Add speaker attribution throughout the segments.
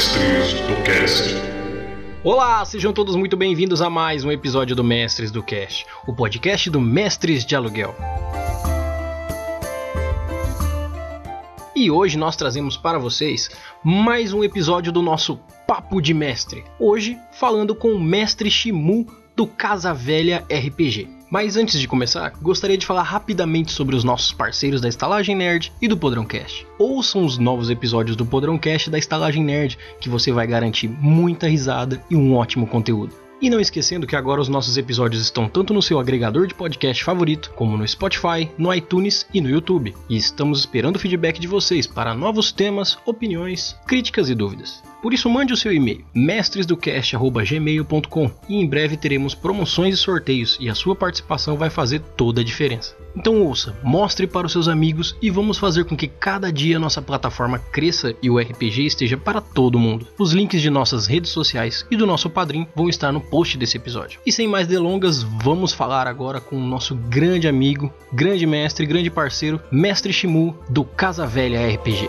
Speaker 1: Mestres do Cast.
Speaker 2: Olá, sejam todos muito bem-vindos a mais um episódio do Mestres do Cast, o podcast do Mestres de Aluguel. E hoje nós trazemos para vocês mais um episódio do nosso Papo de Mestre. Hoje falando com o Mestre Shimu do Casa Velha RPG. Mas antes de começar, gostaria de falar rapidamente sobre os nossos parceiros da Estalagem Nerd e do Podrão Cast. Ouçam os novos episódios do Podrão Cast da Estalagem Nerd, que você vai garantir muita risada e um ótimo conteúdo. E não esquecendo que agora os nossos episódios estão tanto no seu agregador de podcast favorito, como no Spotify, no iTunes e no YouTube. E estamos esperando o feedback de vocês para novos temas, opiniões, críticas e dúvidas. Por isso mande o seu e-mail mestresdocast@gmail.com e em breve teremos promoções e sorteios e a sua participação vai fazer toda a diferença. Então ouça, mostre para os seus amigos e vamos fazer com que cada dia nossa plataforma cresça e o RPG esteja para todo mundo. Os links de nossas redes sociais e do nosso padrinho vão estar no post desse episódio. E sem mais delongas, vamos falar agora com o nosso grande amigo, grande mestre, grande parceiro, Mestre Shimu do Casa Velha RPG.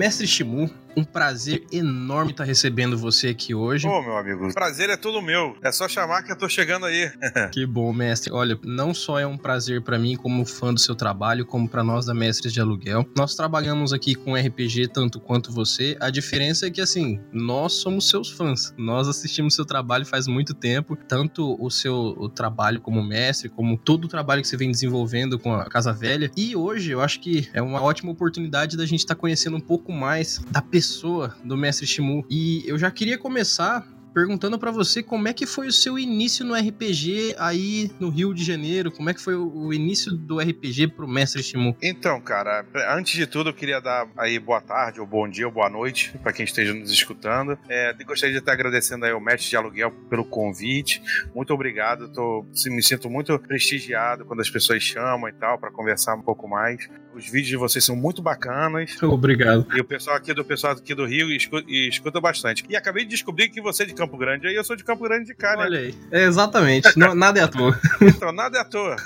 Speaker 2: Mestre Shimu, um prazer enorme estar recebendo você aqui hoje.
Speaker 3: Ô, meu amigo, prazer é todo meu. É só chamar que eu tô chegando aí.
Speaker 2: que bom, mestre. Olha, não só é um prazer para mim como fã do seu trabalho, como para nós da Mestres de Aluguel. Nós trabalhamos aqui com RPG tanto quanto você. A diferença é que assim, nós somos seus fãs. Nós assistimos seu trabalho faz muito tempo, tanto o seu o trabalho como mestre, como todo o trabalho que você vem desenvolvendo com a Casa Velha. E hoje eu acho que é uma ótima oportunidade da gente estar tá conhecendo um pouco mais da pessoa pessoa do Mestre Shimu. E eu já queria começar perguntando para você como é que foi o seu início no RPG aí no Rio de Janeiro, como é que foi o início do RPG pro Mestre Shimu?
Speaker 3: Então, cara, antes de tudo eu queria dar aí boa tarde, ou bom dia, ou boa noite para quem esteja nos escutando. É, gostaria de estar agradecendo aí ao Mestre de Aluguel pelo convite. Muito obrigado, tô, me sinto muito prestigiado quando as pessoas chamam e tal para conversar um pouco mais. Os vídeos de vocês são muito bacanas.
Speaker 2: Obrigado.
Speaker 3: E o pessoal aqui do pessoal aqui do Rio escuta, escuta bastante. E acabei de descobrir que você é de Campo Grande, aí eu sou de Campo Grande de cá,
Speaker 2: né? Olha aí. É, exatamente. Não, nada é à toa.
Speaker 3: então, nada é à toa.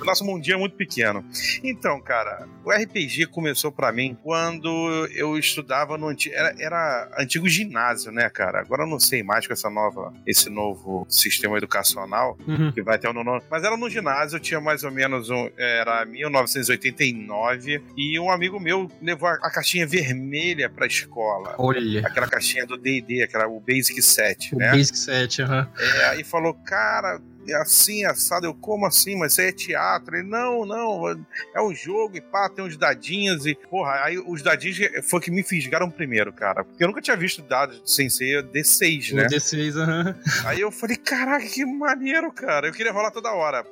Speaker 3: o nosso mundinho é muito pequeno. Então, cara, o RPG começou para mim quando eu estudava no antigo. Era, era antigo ginásio, né, cara? Agora eu não sei mais com essa nova, esse novo sistema educacional uhum. que vai até o nono. Mas era no ginásio, eu tinha mais ou menos um. Era 1989. E um amigo meu levou a, a caixinha vermelha pra escola.
Speaker 2: Olha.
Speaker 3: Aquela caixinha do DD, aquela, o Basic 7, o né?
Speaker 2: Basic 7, aham. Uhum.
Speaker 3: É, aí falou, cara, é assim, assado. Eu, como assim? Mas isso aí é teatro? Ele, não, não, é um jogo e pá, tem uns dadinhos e, porra, aí os dadinhos foi que me fisgaram primeiro, cara. Porque eu nunca tinha visto dados sem ser D6, né?
Speaker 2: D6, aham. Uhum.
Speaker 3: Aí eu falei, caraca, que maneiro, cara. Eu queria rolar toda hora.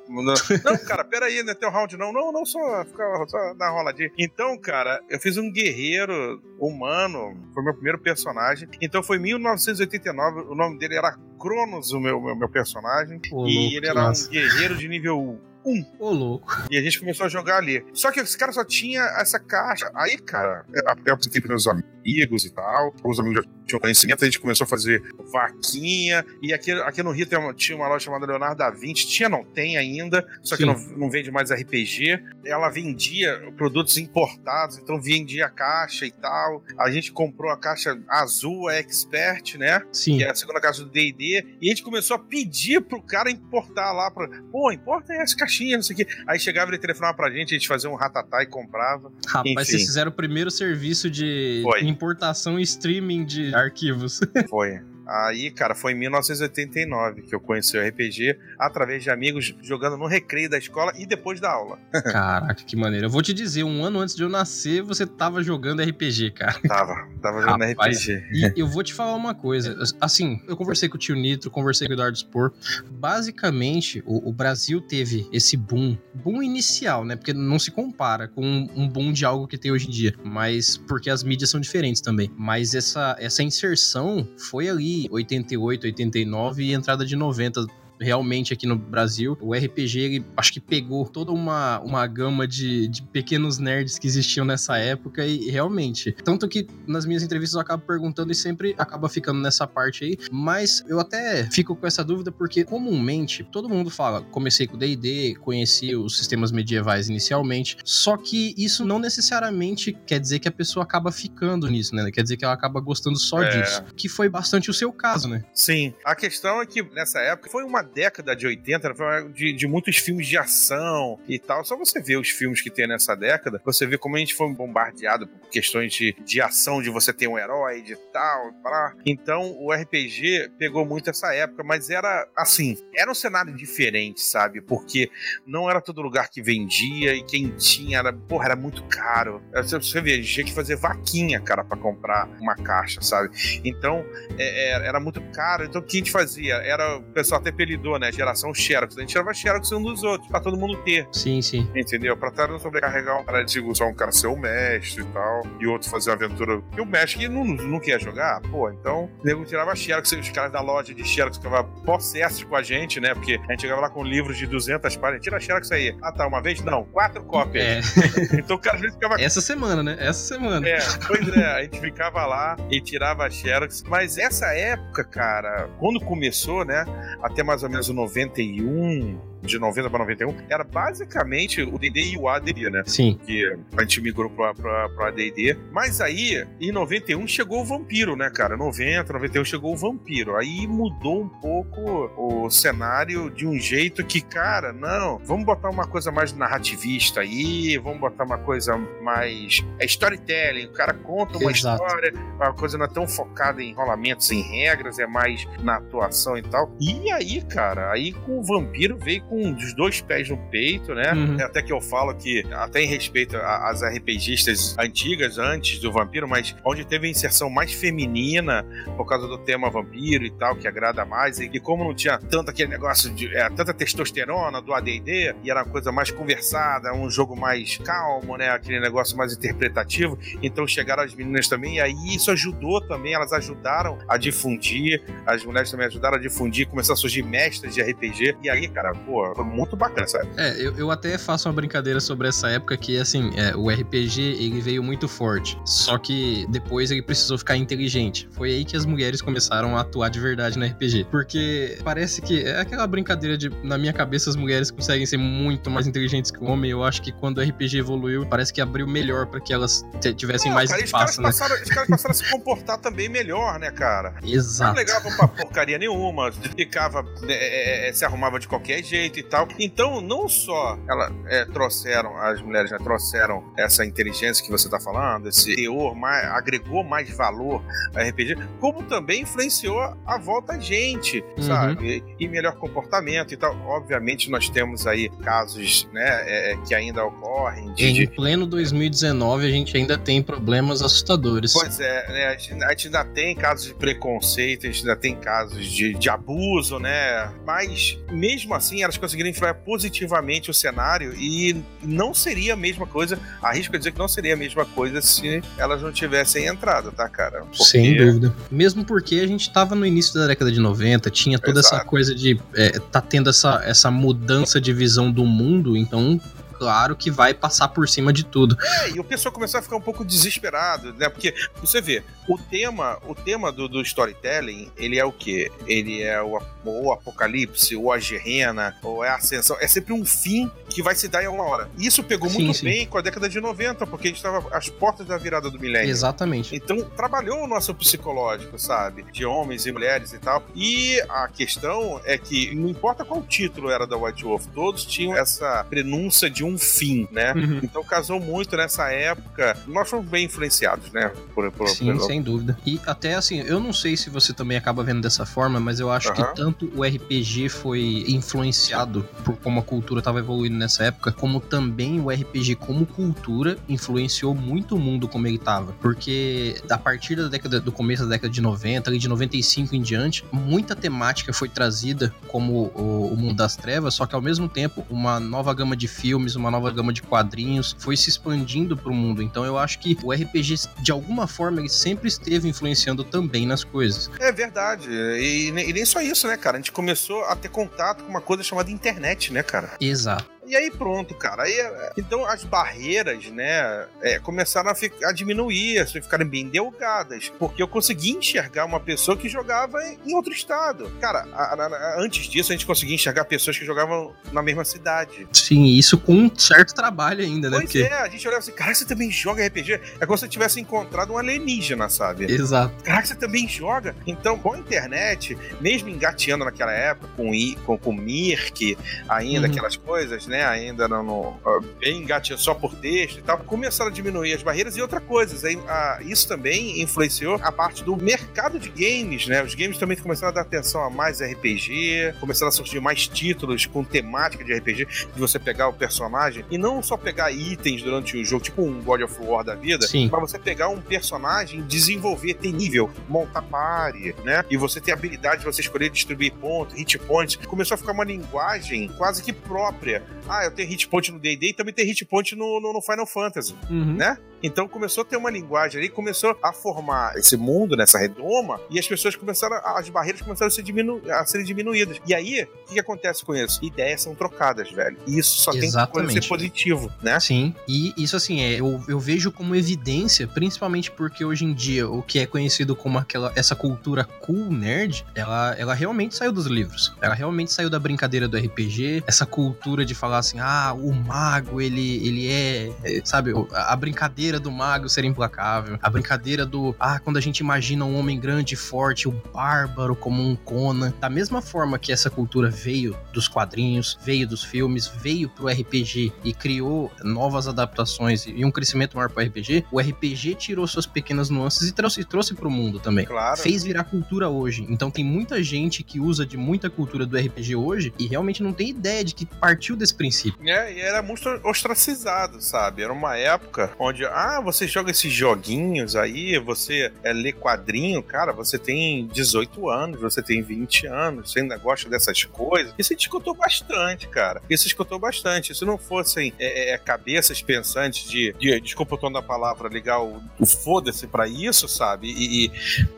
Speaker 3: Não, cara, peraí, não é teu round, não. Não, não, só, só dar roladinha. Então, cara, eu fiz um guerreiro humano, foi meu primeiro personagem. Então foi 1989, o nome dele era Cronos, o meu, meu, meu personagem. e louco, ele era um guerreiro de nível um.
Speaker 2: Ô, louco.
Speaker 3: E a gente começou a jogar ali. Só que esse cara só tinha essa caixa. Aí, cara, até eu apresentei para meus amigos e tal. Os amigos já tinham conhecimento, a gente começou a fazer vaquinha. E aqui, aqui no Rio uma, tinha uma loja chamada Leonardo da Vinci. Tinha, não tem ainda, só que não, não vende mais RPG. Ela vendia produtos importados, então vendia caixa e tal. A gente comprou a caixa azul, a Expert, né?
Speaker 2: Sim.
Speaker 3: Que é a segunda caixa do DD. E a gente começou a pedir pro cara importar lá. Pra, Pô, importa essa caixinha, não sei o quê. Aí chegava ele telefonava pra gente, a gente fazia um ratatá e comprava.
Speaker 2: Rapaz, Enfim. vocês fizeram o primeiro serviço de Foi. importação e streaming de arquivos.
Speaker 3: Foi. Aí, cara, foi em 1989 que eu conheci o RPG através de amigos jogando no recreio da escola e depois da aula.
Speaker 2: Caraca, que maneiro. Eu vou te dizer, um ano antes de eu nascer, você tava jogando RPG, cara.
Speaker 3: Tava, tava jogando Rapaz, RPG.
Speaker 2: E eu vou te falar uma coisa. Assim, eu conversei com o tio Nitro, conversei com o Eduardo Spor. Basicamente, o, o Brasil teve esse boom, boom inicial, né? Porque não se compara com um boom de algo que tem hoje em dia. Mas porque as mídias são diferentes também. Mas essa, essa inserção foi ali 88, 89 e entrada de 90 realmente aqui no Brasil. O RPG, ele, acho que pegou toda uma, uma gama de, de pequenos nerds que existiam nessa época e realmente. Tanto que nas minhas entrevistas eu acabo perguntando e sempre acaba ficando nessa parte aí. Mas eu até fico com essa dúvida porque comumente todo mundo fala: comecei com DD, conheci os sistemas medievais inicialmente. Só que isso não necessariamente quer dizer que a pessoa acaba ficando nisso, né? Quer dizer que ela acaba gostando só é. disso. Que foi bastante o seu caso, né?
Speaker 3: Sim. A questão é que nessa época foi uma década de 80, de, de muitos filmes de ação e tal. Só você ver os filmes que tem nessa década, você vê como a gente foi bombardeado por questões de, de ação, de você ter um herói, de tal, pra... Então o RPG pegou muito essa época, mas era assim, era um cenário diferente, sabe? Porque não era todo lugar que vendia e quem tinha era, porra, era muito caro. Você vê, a gente tinha que fazer vaquinha, cara, para comprar uma caixa, sabe? Então é, é, era muito caro. Então o que a gente fazia? Era, o pessoal até apelidou, né? Geração Xerox. A gente tirava Xerox um dos outros, pra todo mundo ter.
Speaker 2: Sim, sim.
Speaker 3: Entendeu? Pra não sobrecarregar um cara de só um cara ser o mestre e tal, e outro fazer uma aventura. E o mestre que não, não quer jogar, pô, então o nego tirava Xerox, os caras da loja de Xerox ficavam possessos com a gente, né? Porque a gente chegava lá com livros de 200 páginas, tira Xerox aí. Ah, tá, uma vez? Não, quatro cópias. É. então o cara às vezes ficava.
Speaker 2: Essa semana, né? Essa semana.
Speaker 3: É, pois é, a gente ficava lá e tirava Xerox. Mas essa época, cara, quando começou, né? Até mais ou menos o 91, de 90 para 91, era basicamente o D&D e o AD&D, né?
Speaker 2: Sim.
Speaker 3: Que a gente migrou para pro AD&D. Mas aí, em 91, chegou o Vampiro, né, cara? 90, 91 chegou o Vampiro. Aí mudou um pouco o cenário de um jeito que, cara, não, vamos botar uma coisa mais narrativista aí, vamos botar uma coisa mais... É storytelling, o cara conta uma Exato. história, a coisa não é tão focada em rolamentos, em regras, é mais na atuação e tal. E aí, cara, aí com o Vampiro veio com os dois pés no peito, né? Uhum. É até que eu falo que, até em respeito às RPGistas antigas, antes do vampiro, mas onde teve a inserção mais feminina, por causa do tema vampiro e tal, que agrada mais, e, como não tinha tanto aquele negócio de é, tanta testosterona do ADD, e era uma coisa mais conversada, um jogo mais calmo, né? Aquele negócio mais interpretativo, então chegaram as meninas também, e aí isso ajudou também, elas ajudaram a difundir, as mulheres também ajudaram a difundir, começou a surgir mestres de RPG, e aí, cara, pô, pô, foi muito bacana, sabe?
Speaker 2: É, eu, eu até faço uma brincadeira sobre essa época que, assim, é, o RPG, ele veio muito forte, só que depois ele precisou ficar inteligente. Foi aí que as mulheres começaram a atuar de verdade no RPG, porque parece que é aquela brincadeira de, na minha cabeça, as mulheres conseguem ser muito mais inteligentes que o homem, eu acho que quando o RPG evoluiu, parece que abriu melhor para que elas tivessem Não, mais
Speaker 3: cara,
Speaker 2: espaço,
Speaker 3: os né? Passaram, os caras passaram a se comportar também melhor, né, cara?
Speaker 2: Exato.
Speaker 3: Não legavam pra porcaria nenhuma, ficava, né, é, é, se arrumava de qualquer jeito, e tal. Então, não só ela é, trouxeram, as mulheres já né, trouxeram essa inteligência que você está falando, esse teor, mais, agregou mais valor a RPG, como também influenciou a volta a gente, uhum. sabe? E, e, melhor comportamento e tal. Obviamente, nós temos aí casos, né, é, é que ainda ocorrem.
Speaker 2: De, em pleno 2019, a gente ainda tem problemas assustadores.
Speaker 3: Pois é, né, a, gente, a gente ainda tem casos de preconceito, a gente ainda tem casos de, de abuso, né? Mas, mesmo assim, elas conseguiram influenciar positivamente o cenário e não seria a mesma coisa, arrisco dizer que não seria a mesma coisa se elas não tivessem entrado, tá, cara?
Speaker 2: Porque... Sem dúvida. Mesmo porque a gente tava no início da década de 90, tinha toda Exato. essa coisa de é, tá tendo essa, essa mudança de visão do mundo, então claro que vai passar por cima de tudo.
Speaker 3: É, e o pessoal começou a ficar um pouco desesperado, né? Porque você vê, o tema, o tema do, do storytelling, ele é o quê? Ele é o, o apocalipse, ou a gerena, ou é a ascensão. É sempre um fim que vai se dar em uma hora. Isso pegou sim, muito sim. bem com a década de 90, porque a gente estava às portas da virada do milênio.
Speaker 2: Exatamente.
Speaker 3: Então, trabalhou o nosso psicológico, sabe? De homens e mulheres e tal. E a questão é que, não importa qual título era da White Wolf, todos tinham essa prenúncia de um um fim, né? Uhum. Então casou muito nessa época. Nós fomos bem influenciados, né?
Speaker 2: Por, por, Sim, pelo... sem dúvida. E até assim, eu não sei se você também acaba vendo dessa forma, mas eu acho uhum. que tanto o RPG foi influenciado por como a cultura estava evoluindo nessa época, como também o RPG como cultura influenciou muito o mundo como ele estava. Porque a partir da década do começo da década de 90, ali de 95 em diante, muita temática foi trazida como o, o mundo das trevas, só que ao mesmo tempo uma nova gama de filmes, uma nova gama de quadrinhos, foi se expandindo pro mundo. Então eu acho que o RPG, de alguma forma, ele sempre esteve influenciando também nas coisas.
Speaker 3: É verdade. E, e nem só isso, né, cara? A gente começou a ter contato com uma coisa chamada internet, né, cara?
Speaker 2: Exato.
Speaker 3: E aí pronto, cara. Aí, então as barreiras, né, é, começaram a, ficar, a diminuir, a ficarem bem delgadas. Porque eu consegui enxergar uma pessoa que jogava em outro estado. Cara, a, a, antes disso a gente conseguia enxergar pessoas que jogavam na mesma cidade.
Speaker 2: Sim, isso com um certo trabalho ainda, né?
Speaker 3: Pois Porque... é, a gente olhava assim, cara, você também joga RPG? É como se você tivesse encontrado um alienígena, sabe?
Speaker 2: Exato.
Speaker 3: Cara, você também joga? Então, com a internet, mesmo engateando naquela época, com, com, com Mirk, ainda uhum. aquelas coisas, né? Ainda no, no, bem engateando só por texto e tal, começaram a diminuir as barreiras e outra coisa. Aí, a, isso também influenciou a parte do mercado de games, né? Os games também começaram a dar atenção a mais RPG, começaram a surgir mais títulos com temática de RPG, de você pegar o personagem e não só pegar itens durante o jogo, tipo um God of War da vida,
Speaker 2: Sim.
Speaker 3: você pegar um personagem, desenvolver, ter nível, montar pare, né? E você ter habilidade de você escolher distribuir pontos, hit points. Começou a ficar uma linguagem quase que própria. Ah, eu tenho hit point no D&D e também tem hit point no, no, no Final Fantasy, uhum. né? Então começou a ter uma linguagem ali, começou a formar esse mundo nessa redoma e as pessoas começaram, a, as barreiras começaram a, ser diminu a serem diminuídas. E aí, o que, que, acontece com isso? Ideias são trocadas, velho. E isso só Exatamente. tem que ser positivo, né?
Speaker 2: Sim. E isso assim, é, eu, eu vejo como evidência, principalmente porque hoje em dia o que é conhecido como aquela essa cultura cool nerd, ela, ela realmente saiu dos livros. Ela realmente saiu da brincadeira do RPG, essa cultura de falar assim, ah, o mago, ele, ele é, é sabe, a brincadeira brincadeira do mago ser implacável, a brincadeira do, ah, quando a gente imagina um homem grande e forte, o bárbaro como um Conan. Da mesma forma que essa cultura veio dos quadrinhos, veio dos filmes, veio pro RPG e criou novas adaptações e um crescimento maior pro RPG, o RPG tirou suas pequenas nuances e trouxe, trouxe pro mundo também.
Speaker 3: Claro.
Speaker 2: Fez virar cultura hoje. Então tem muita gente que usa de muita cultura do RPG hoje e realmente não tem ideia de que partiu desse princípio.
Speaker 3: É, e era muito ostracizado, sabe? Era uma época onde, ah, você joga esses joguinhos aí, você é, lê quadrinho, cara, você tem 18 anos, você tem 20 anos, você ainda gosta dessas coisas. Isso escutou bastante, cara. Isso escutou bastante. Se não fossem é, é, cabeças pensantes de, de, desculpa o tom da palavra, ligar o, o foda-se pra isso, sabe? E,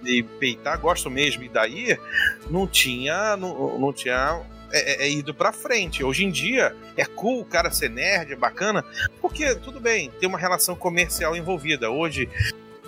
Speaker 3: e, e peitar, gosto mesmo, e daí não tinha, não, não tinha é, é, é ido pra frente. Hoje em dia é cool o cara ser nerd, é bacana, porque tudo bem, tem uma relação comercial envolvida. Hoje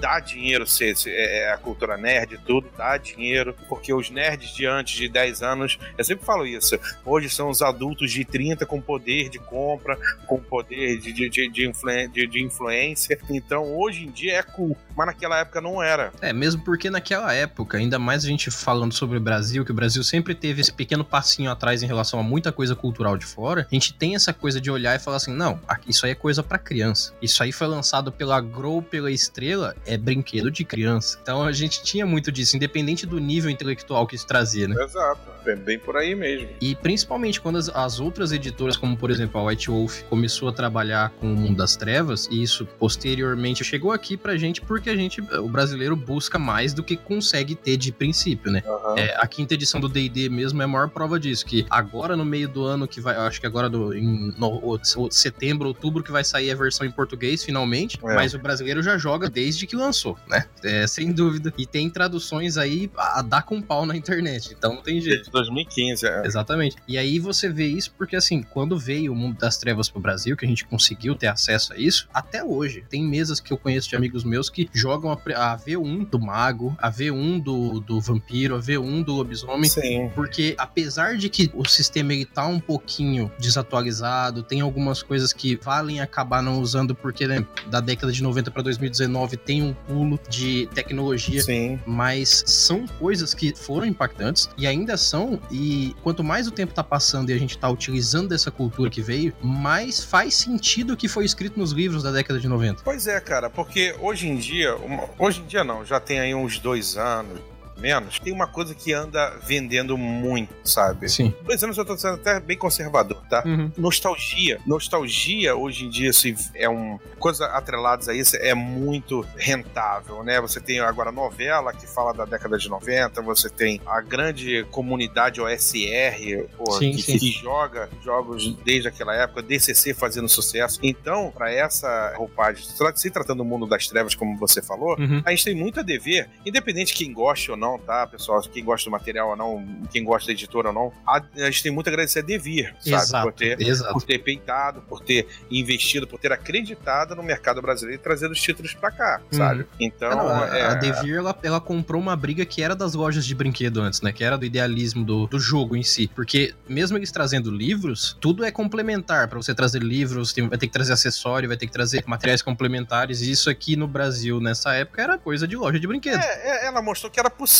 Speaker 3: dá dinheiro ser, é, é, a cultura nerd, tudo dá dinheiro, porque os nerds de antes de 10 anos, eu sempre falo isso, hoje são os adultos de 30 com poder de compra, com poder de, de, de, de, de, de influência. Então hoje em dia é cool, mas naquela época não era.
Speaker 2: É, mesmo porque naquela época, ainda mais a gente falando sobre o Brasil, que o Brasil sempre teve esse pequeno passinho atrás em relação a muita coisa cultural de fora, a gente tem essa coisa de olhar e falar assim: não, isso aí é coisa para criança. Isso aí foi lançado pela Grow, pela Estrela, é brinquedo de criança. Então a gente tinha muito disso, independente do nível intelectual que isso trazia, né?
Speaker 3: Exato, é bem por aí mesmo.
Speaker 2: E principalmente quando as, as outras editoras, como por exemplo a White Wolf, começou a trabalhar com o mundo das trevas, e isso posteriormente chegou aqui pra gente porque a gente, o brasileiro, busca mais do que consegue ter de princípio, né? Uhum. É, a quinta edição do DD mesmo é a maior prova disso, que agora no meio do ano que vai, acho que agora do, em no, setembro, outubro que vai sair a versão em português finalmente, é. mas o brasileiro já joga desde que lançou, né? É, sem dúvida. E tem traduções aí a dar com pau na internet, então não tem jeito.
Speaker 3: De 2015, é.
Speaker 2: Exatamente. E aí você vê isso porque, assim, quando veio o mundo das trevas pro Brasil, que a gente conseguiu ter acesso a isso, até hoje, tem mesas que eu conheço de amigos meus que jogam a, a V1 do mago, a V1 do, do vampiro, a V1 do lobisomem.
Speaker 3: Sim.
Speaker 2: Porque apesar de que o sistema ele tá um pouquinho desatualizado, tem algumas coisas que valem acabar não usando porque, né, da década de 90 para 2019 tem um pulo de tecnologia,
Speaker 3: Sim.
Speaker 2: mas são coisas que foram impactantes e ainda são, e quanto mais o tempo tá passando e a gente tá utilizando dessa cultura que veio, mais faz sentido o que foi escrito nos livros da década de 90.
Speaker 3: Pois é, cara, porque hoje em dia, hoje em dia não, já tem aí uns dois anos, menos, tem uma coisa que anda vendendo muito, sabe?
Speaker 2: Sim.
Speaker 3: Dois anos eu tô sendo até bem conservador, tá?
Speaker 2: Uhum.
Speaker 3: Nostalgia. Nostalgia, hoje em dia, assim, é um. Coisa atreladas a isso é muito rentável, né? Você tem agora novela que fala da década de 90, você tem a grande comunidade OSR,
Speaker 2: Sim,
Speaker 3: que,
Speaker 2: sim.
Speaker 3: que joga jogos desde aquela época, DCC fazendo sucesso. Então, para essa roupagem, se tratando do mundo das trevas, como você falou,
Speaker 2: Uhum.
Speaker 3: a gente tem muito a dever, independente de quem goste ou não, tá, pessoal? Quem gosta do material ou não, quem gosta da editora ou não, a, a gente tem muito a agradecer a Devir, sabe?
Speaker 2: Exato.
Speaker 3: Por ter,
Speaker 2: Exato.
Speaker 3: por ter peitado, por ter investido, por ter acreditado no mercado brasileiro e trazer os títulos pra cá, sabe? Então,
Speaker 2: não, a,
Speaker 3: é,
Speaker 2: a Devir, ela, ela comprou uma briga que era das lojas de brinquedo antes, né? Que era do idealismo do, do jogo em si. Porque mesmo eles trazendo livros, tudo é complementar. Pra você trazer livros, tem- vai ter que trazer acessório, vai ter que trazer materiais complementares. E isso aqui no Brasil, nessa época, era coisa de loja de brinquedo.
Speaker 3: É, é, ela mostrou que era possível,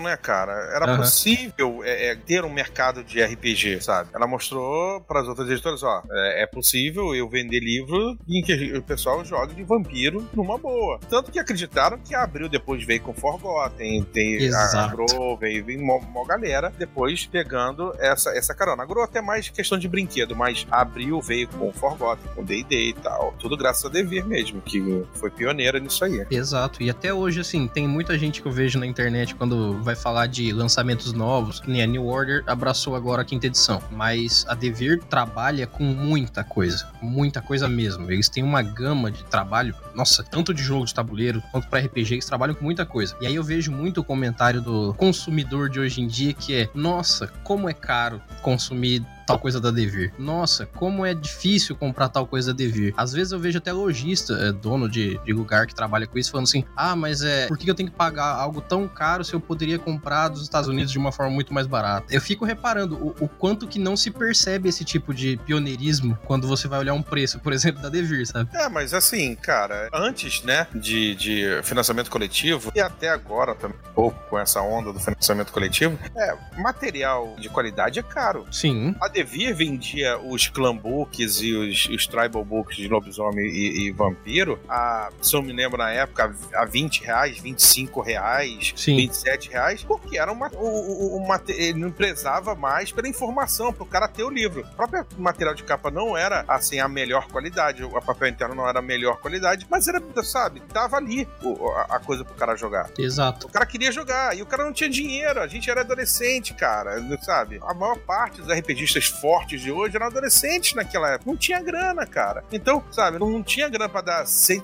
Speaker 3: né, cara? Era
Speaker 2: Aham.
Speaker 3: possível é, é, ter um mercado de RPG, sabe? Ela mostrou para as outras editoras, ó, é, é possível eu vender livro em que o pessoal jogue de vampiro numa boa. Tanto que acreditaram que a Abril depois veio com Forgotten, tem a veio, veio mó, mó galera depois pegando essa, essa carona. A até mais questão de brinquedo, mas a Abril veio com Forgotten, com D&D e tal. Tudo graças a Devir mesmo, que foi pioneira nisso aí.
Speaker 2: Exato, e até hoje, assim, tem muita gente que eu vejo na internet quando vai falar de lançamentos novos, nem a New Order abraçou agora a quinta edição, mas a Devir trabalha com muita coisa, muita coisa mesmo. Eles têm uma gama de trabalho, nossa, tanto de jogo de tabuleiro quanto para RPG, eles trabalham com muita coisa. E aí eu vejo muito o comentário do consumidor de hoje em dia que é: nossa, como é caro consumir tal coisa da Devir. Nossa, como é difícil comprar tal coisa da Devir. Às vezes eu vejo até lojista, é, dono de, de lugar que trabalha com isso, falando assim: ah, mas é, por que eu tenho que pagar algo tão caro se eu poderia comprar dos Estados Unidos de uma forma muito mais barata? Eu fico reparando o, o quanto que não se percebe esse tipo de pioneirismo quando você vai olhar um preço, por exemplo, da Devir, sabe?
Speaker 3: É, mas assim, cara, antes, né, de, de financiamento coletivo, e até agora também, um pouco com essa onda do financiamento coletivo, é, material de qualidade é caro.
Speaker 2: Sim.
Speaker 3: A Devir vendia os clan books e os, os tribal books de lobisomem e, e vampiro, a, se eu me lembro na época, a 20 reais, 25 reais,
Speaker 2: Sim.
Speaker 3: 27 reais, porque era uma, o, o, o mate- ele não prezava mais pela informação, pro cara ter o livro. O próprio material de capa não era, assim, a melhor qualidade, o papel interno não era a melhor qualidade, mas era, sabe, tava ali o- a, a coisa pro cara jogar.
Speaker 2: Exato.
Speaker 3: O cara queria jogar e o cara não tinha dinheiro. A gente era adolescente, cara, sabe? A maior parte dos RPGistas fortes de hoje eram adolescentes naquela época. Não tinha grana, cara. Então, sabe, não tinha grana pra dar 100,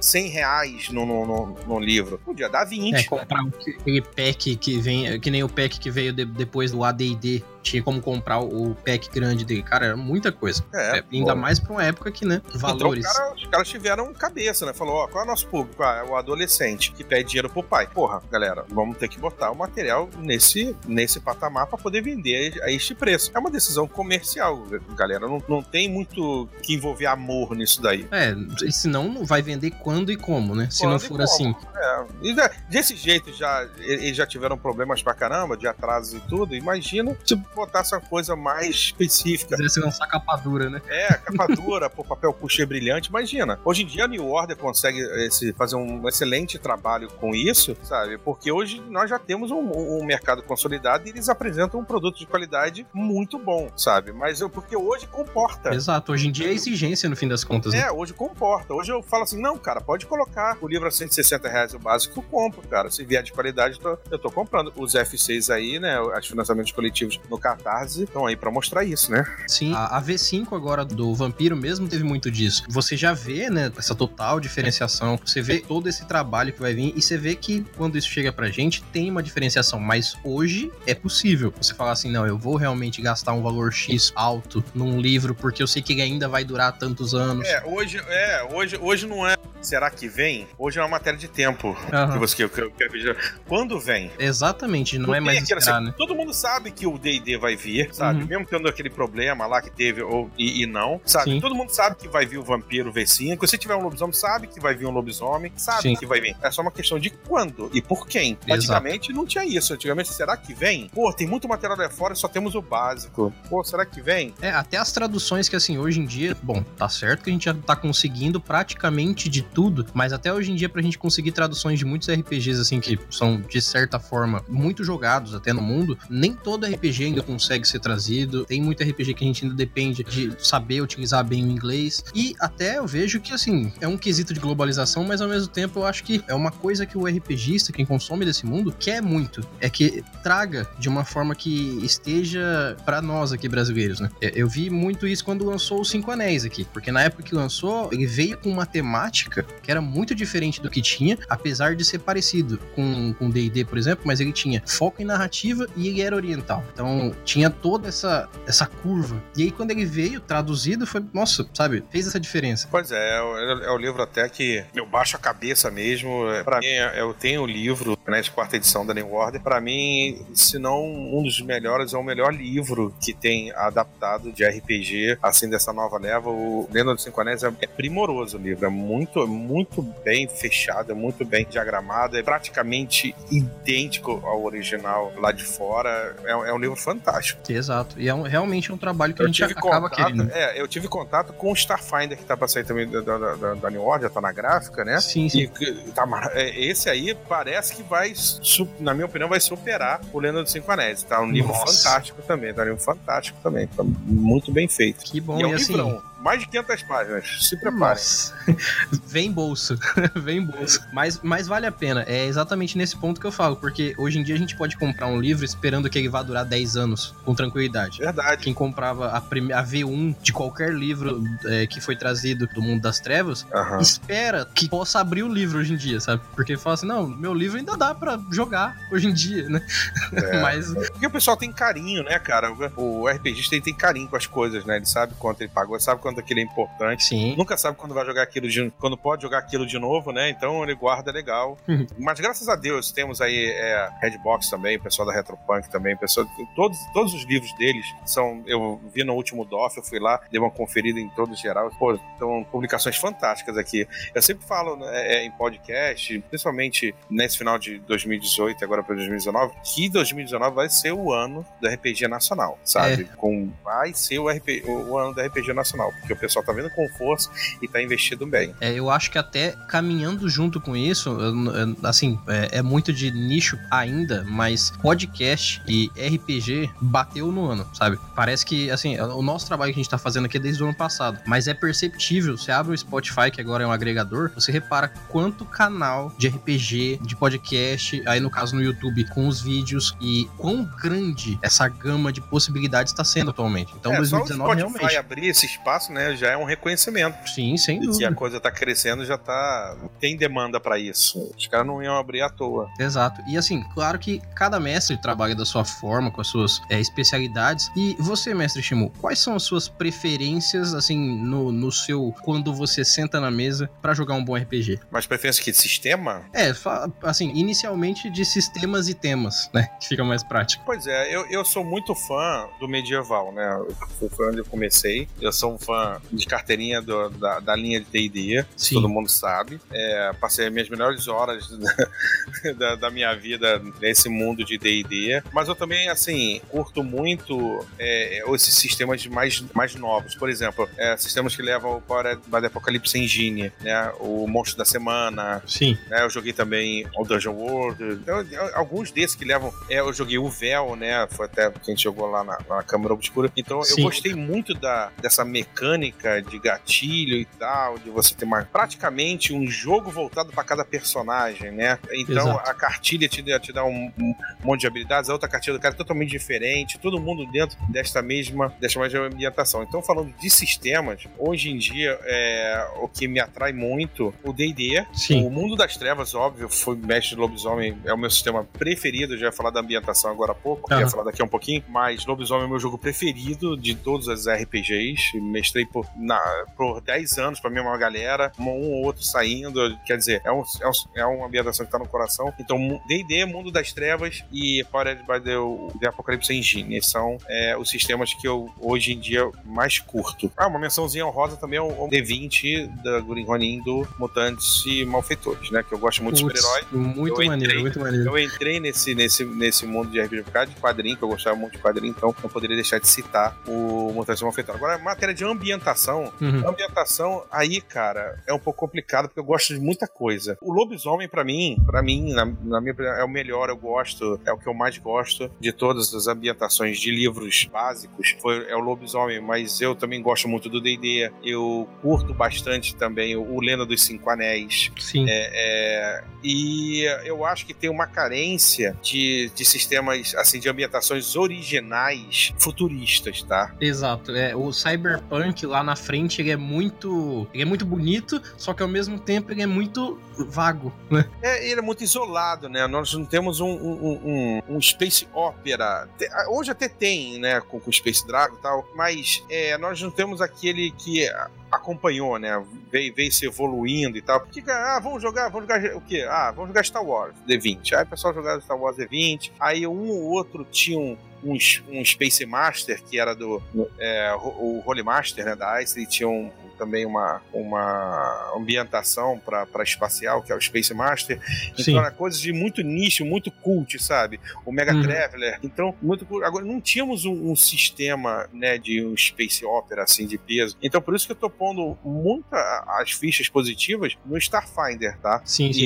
Speaker 3: 100 reais no, no, no, no livro. Podia dar 20.
Speaker 2: É, comprar aquele pack que vem, que nem o pack que veio de- depois do AD&D. Tinha como comprar o pack grande dele. Cara, era muita coisa.
Speaker 3: É,
Speaker 2: É, ainda mais pra uma época que, né, valores.
Speaker 3: Então, cara- os caras tiveram cabeça, né? Falou, ó, qual é o nosso público? Ah, é o adolescente que pede dinheiro pro pai. Porra, galera, vamos ter que botar o material nesse, nesse patamar pra poder vender a este preço. É uma decisão comercial, galera. Não, não tem muito que envolver amor nisso daí.
Speaker 2: É, senão não vai vender quando e como, né? Se
Speaker 3: Quando
Speaker 2: não for assim.
Speaker 3: É, e da- desse jeito já eles já tiveram problemas pra caramba, de atrasos e tudo. Imagina se botasse uma coisa mais específica.
Speaker 2: Quisesse lançar capa dura, né?
Speaker 3: É, capa dura, pô, papel coucher brilhante. Imagina. Hoje em dia a New Order consegue esse, fazer um excelente trabalho com isso, sabe? Porque hoje nós já temos um, um mercado consolidado e eles apresentam um produto de qualidade muito bom, sabe? Mas eu, porque hoje comporta.
Speaker 2: Exato. Hoje em dia é exigência, no fim das contas, né?
Speaker 3: É, hoje comporta. Hoje eu falo assim, não, cara, pode colocar o livro a 160 reais o básico, eu compro, cara. Se vier de qualidade, eu tô, eu tô comprando. Os F6 aí, né, os financiamentos coletivos no Catarse estão aí pra mostrar isso, né?
Speaker 2: Sim. A, a V5 agora do Vampiro mesmo teve muito disso. Você já vê, né, essa total diferenciação. Você vê todo esse trabalho que vai vir e você vê que quando isso chega pra gente tem uma diferenciação. Mas hoje é possível você falar assim, não, eu vou realmente gastar um valor X alto num livro porque eu sei que ainda vai durar tantos anos.
Speaker 3: É, hoje, é, hoje, hoje não é. Será que vem? Hoje é uma matéria de tempo.
Speaker 2: Aham.
Speaker 3: Que você, que que. Quando vem?
Speaker 2: Exatamente, não, é mais esperar,
Speaker 3: assim,
Speaker 2: né?
Speaker 3: Todo mundo sabe que o D&D vai vir, sabe?
Speaker 2: Uhum.
Speaker 3: Mesmo tendo aquele problema lá que teve ou, e, e não, sabe?
Speaker 2: Sim.
Speaker 3: Todo mundo sabe que vai vir o Vampiro V5. Se tiver um lobisomem, sabe que vai vir um lobisomem. Sabe
Speaker 2: Sim.
Speaker 3: que vai vir. É só uma questão de quando e por quem.
Speaker 2: Exato.
Speaker 3: Antigamente não tinha isso. Antigamente, será que vem? Pô, tem muito material lá fora e só temos o básico. Pô, será que vem?
Speaker 2: É, até as traduções que, assim, hoje em dia, bom, tá certo que a gente já tá conseguindo praticamente de tudo, mas até hoje em dia, pra gente conseguir traduções de muitos RPGs, assim, que são, de certa forma, muito jogados até no mundo, nem todo RPG ainda consegue ser trazido. Tem muito RPG que a gente ainda depende de saber utilizar bem o inglês. E até eu vejo que, assim, é um quesito de globalização, mas ao mesmo tempo eu acho que é uma coisa que o RPGista, quem consome desse mundo, quer muito. É que traga de uma forma que esteja para nós aqui brasileiros, né? Eu vi muito isso quando lançou o Cinco Anéis aqui, porque na época que lançou, ele veio com uma temática que era muito diferente do que tinha, apesar de ser parecido com o D&D, por exemplo, mas ele tinha foco em narrativa e ele era oriental. Então, tinha toda essa, essa curva. E aí, quando ele veio traduzido, foi, nossa, sabe, fez essa diferença.
Speaker 3: Pois é, é, é o livro até que eu baixo a cabeça mesmo. Para mim, eu tenho o livro, né, de quarta edição da New Order. Para mim, se não um dos melhores, é o melhor livro que tem adaptado de RPG, assim, dessa nova leva. O Lenda dos Cinco Anéis é, é primoroso o livro, é muito, muito bem fechado, é muito bem diagramado, é praticamente idêntico ao original lá de fora. É, é um livro fantástico.
Speaker 2: Exato. E é um, realmente é um trabalho que eu a gente acaba
Speaker 3: contato,
Speaker 2: querendo.
Speaker 3: É, eu tive contato com o Starfinder que tá pra sair também da, da, da, da New Order, tá na gráfica, né?
Speaker 2: Sim, sim.
Speaker 3: E, tá, esse aí parece que vai, na minha opinião, vai superar o Lenda dos Cinco Anéis. Tá um livro Nossa. fantástico também, tá um livro fantástico também. Tá muito bem feito.
Speaker 2: Que bom, e, é um e assim... Livrão
Speaker 3: mais de 500 páginas. Se prepare.
Speaker 2: Vem bolso. Vem bolso. Mas, mas vale a pena. É exatamente nesse ponto que eu falo, porque hoje em dia a gente pode comprar um livro esperando que ele vá durar 10 anos, com tranquilidade.
Speaker 3: Verdade.
Speaker 2: Quem comprava a, a V1 de qualquer livro é, que foi trazido do mundo das trevas, uhum. espera que possa abrir o livro hoje em dia, sabe? Porque fala assim, não, meu livro ainda dá para jogar hoje em dia, né?
Speaker 3: É. mas... Porque o pessoal tem carinho, né, cara? O RPGista tem, tem carinho com as coisas, né? Ele sabe quanto ele pagou, sabe quanto quando aquilo é importante.
Speaker 2: Sim.
Speaker 3: Nunca sabe quando vai jogar aquilo de, quando pode jogar aquilo de novo, né? Então ele guarda legal. Uhum. Mas graças a Deus temos aí é, Redbox também, o pessoal da Retropunk também, pessoal, todos, todos os livros deles são. Eu vi no último DOF, eu fui lá, dei uma conferida em todos geral. Pô, são publicações fantásticas aqui. Eu sempre falo né, é, em podcast, principalmente nesse final de 2018 agora para 2019, que 2019 vai ser o ano do RPG nacional, sabe? É. Com, vai ser o, RP, o ano do RPG nacional porque o pessoal tá vendo com força e tá investindo bem.
Speaker 2: É, eu acho que até caminhando junto com isso, assim, é, é muito de nicho ainda, mas podcast e RPG bateu no ano, sabe? Parece que, assim, o nosso trabalho que a gente tá fazendo aqui é desde o ano passado, mas é perceptível, você abre o Spotify, que agora é um agregador, você repara quanto canal de RPG, de podcast, aí no caso no YouTube, com os vídeos e quão grande essa gama de possibilidades está sendo atualmente. Então, é, 2019 só o Spotify realmente.
Speaker 3: abrir esse espaço, né, já é um reconhecimento.
Speaker 2: Sim, sem dúvida.
Speaker 3: Se a coisa tá crescendo, já tá. Tem demanda para isso. Os caras não iam abrir à toa.
Speaker 2: Exato. E assim, claro que cada mestre trabalha da sua forma, com as suas é, especialidades. E você, mestre Shimu, quais são as suas preferências, assim, no, no seu. quando você senta na mesa para jogar um bom RPG?
Speaker 3: Mas preferência que de sistema?
Speaker 2: É, assim, inicialmente de sistemas e temas, né? Que fica mais prático.
Speaker 3: Pois é, eu, eu sou muito fã do medieval, né? Foi onde eu comecei. Eu sou um fã de carteirinha do, da, da, linha de D&D, todo mundo sabe. É, passei minhas melhores horas da, da, minha vida nesse mundo de D&D, mas eu também, assim, curto muito é, esses sistemas mais, mais novos. Por exemplo, é, sistemas que levam o Power by Apocalipse Engine, né? O Monstro da Semana.
Speaker 2: Sim.
Speaker 3: Né? Eu joguei também o Dungeon World. Então, alguns desses que levam... É, eu joguei o Véu, né? Foi até que a gente jogou lá na, na Câmara Obscura. Então, Sim. eu gostei muito da, dessa mecânica mecânica de gatilho e tal, de você ter uma, praticamente um jogo voltado para cada personagem, né? Então Exato. a cartilha te, te dá um, um, monte de habilidades, a outra cartilha do cara é totalmente diferente, todo mundo dentro desta mesma, desta mesma ambientação. Então, falando de sistemas, hoje em dia é o que me atrai muito o D&D, o Mundo das Trevas, óbvio, foi Mestre Lobisomem, é o meu sistema preferido, já ia falar da ambientação agora há pouco, uhum. ia falar daqui a um pouquinho, mas Lobisomem é o meu jogo preferido de todos os RPGs, mestrei aí por, na, por 10 anos pra mesma galera, um ou outro saindo. Quer dizer, é, um, é, um, é uma ambientação que tá no coração. Então, DD, Mundo das Trevas e Powered by the, the Apocalypse Engine são é, os sistemas que eu hoje em dia mais curto. Ah, uma mençãozinha honrosa também é o, D20 da Green Ronin do Mutantes e Malfeitores, né? Que eu gosto muito Puts, de super-herói.
Speaker 2: Muito eu maneiro, entrei, muito maneiro.
Speaker 3: Eu entrei nesse, nesse, nesse mundo de RPG de quadrinho, que eu gostava muito de quadrinho, então não poderia deixar de citar o Mutantes e Malfeitores. Agora, matéria de ambiente ambientação, uhum. a ambientação aí, cara, é um pouco complicado porque eu gosto de muita coisa. O lobisomem, para mim, para mim, na, na, minha é o melhor, eu gosto, é o que eu mais gosto de todas as ambientações de livros básicos. Foi, é o lobisomem, mas eu também gosto muito do D&D. Eu curto bastante também o, Lenda dos Cinco Anéis.
Speaker 2: Sim.
Speaker 3: É, é, e eu acho que tem uma carência de, de sistemas, assim, de ambientações originais futuristas, tá?
Speaker 2: Exato. É, o Cyberpunk lá na frente, ele é muito. Ele é muito bonito, só que ao mesmo tempo ele é muito vago, né?
Speaker 3: É, ele é muito isolado, né? Nós não temos um, um, um, um Space Opera. Hoje até tem, né, com, o Space Dragon e tal, mas é, nós não temos aquele que acompanhou, né? Veio, veio se evoluindo e tal. Porque, ah, vamos jogar, vamos jogar o quê? Ah, vamos jogar Star Wars D20. Aí o pessoal jogava Star Wars D20. Aí um ou outro tinha um, um, um Space Master, que era do é, o Holy Master, né, da ICE, e tinha um, também uma, uma ambientação para espacial, que é o Space Master. Então, Sim. era coisas de muito nicho, muito cult, sabe? O Mega uhum. Traveler. Então, muito Agora, não tínhamos um, um, sistema, né, de um Space Opera, assim, de peso. Então, por isso que eu tô pondo muita as fichas positivas no Starfinder, tá?
Speaker 2: Sim, sim.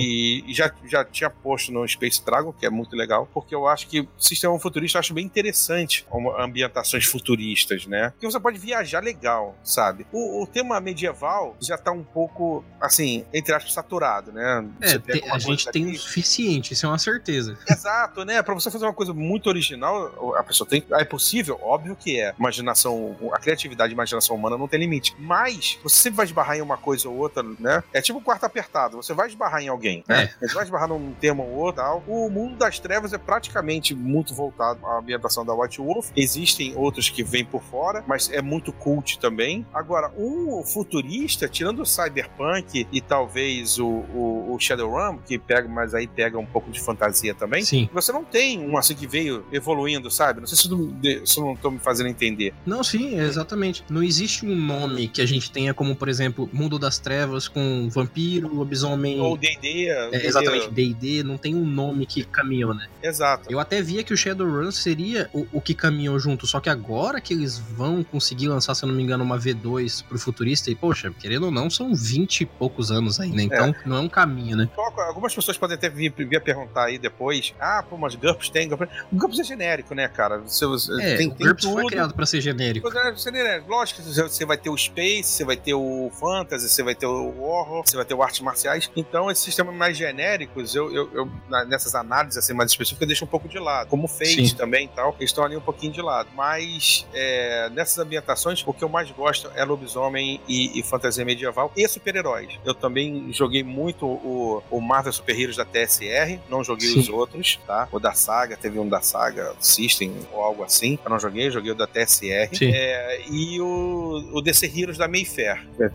Speaker 3: E, já, já tinha posto no Space Dragon, que é muito legal, porque eu acho que o sistema futurista eu acho bem interessante, ambientações futuristas, né? Porque você pode viajar legal, sabe? O, o tema medieval já tá um pouco, assim, entre aspas, saturado, né?
Speaker 2: É, te, a gente tem o suficiente, isso é uma certeza.
Speaker 3: Exato, né? Pra você fazer uma coisa muito original, a pessoa tem. É possível? Óbvio que é. Imaginação, a criatividade e imaginação humana não tem limite. Mas você sempre vai esbarrar em uma coisa ou outra, né? É tipo um quarto apertado, você vai esbarrar em alguém, né? É. Você vai esbarrar num tema ou outro tal. O mundo das trevas é praticamente muito voltado à ambientação da White Wolf. Existem outros que vêm por fora, mas é muito cult também. Agora, o futurista, tirando o Cyberpunk e talvez o, o, o Shadowrun, que pega, mas aí pega um pouco de fantasia também,
Speaker 2: sim.
Speaker 3: você não tem um assim que veio evoluindo, sabe? Não sei se eu, se eu não tô me fazendo entender.
Speaker 2: Não, sim, exatamente. Não existe um nome que a gente tenha como, por exemplo, Mundo das Trevas com vampiro, lobisomem.
Speaker 3: Ou D&D.
Speaker 2: É, exatamente, D&D. Não tem um nome que caminhou, né?
Speaker 3: Exato.
Speaker 2: Eu até via que o Shadowrun seria o, o que caminhou junto, só que agora que eles vão conseguir lançar, se eu não me engano, uma V2 pro futurista, e poxa, querendo ou não, são 20 e poucos anos aí, né? Então é. não é um caminho, né?
Speaker 3: Algumas pessoas podem até vir, vir perguntar aí depois, ah, pô, mas GURPS tem... GURPS, GURPS é genérico, né, cara?
Speaker 2: Você, é, tem, o GURPS foi criado pra ser genérico.
Speaker 3: É, genérico. Lógico que você vai ter o Space, você vai ter o Fantasy, você vai ter o Horror, você vai ter o Artes Marciais. Então, esses sistemas mais genéricos, eu, eu, eu nessas análises assim, mais específicas, eu deixo um pouco de lado. Como Fate Sim. também e tal, eles estão ali um pouquinho de lado. Mas, é, nessas ambientações, o que eu mais gosto é lobisomem e, e fantasia medieval e super-heróis. Eu também joguei muito o, o Marvel Super Heroes da TSR, não joguei Sim. os outros, tá? O da Saga, teve um da Saga System ou algo assim. Eu não joguei, joguei o da TSR. É, e o, o DC Heroes da Mayfair,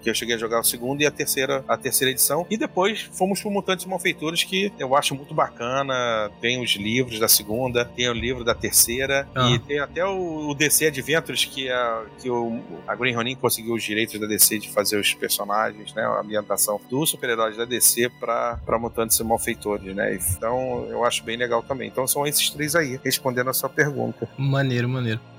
Speaker 3: que eu cheguei a jogar o segundo e a terceira, a terceira edição. E depois fomos pro Mutantes Malfeitores, que eu acho muito bacana. Tem os livros da segunda, tem o livro da terceira, ah. e tem até o, o DC Adventures, que, a, que o, a Green Ronin conseguiu os direitos da DC de fazer os personagens, né? A ambientação dos super-heróis da DC para mutantes e malfeitores, né? Então eu acho bem legal também. Então são esses três aí, respondendo a sua pergunta.
Speaker 2: Maneiro, maneiro.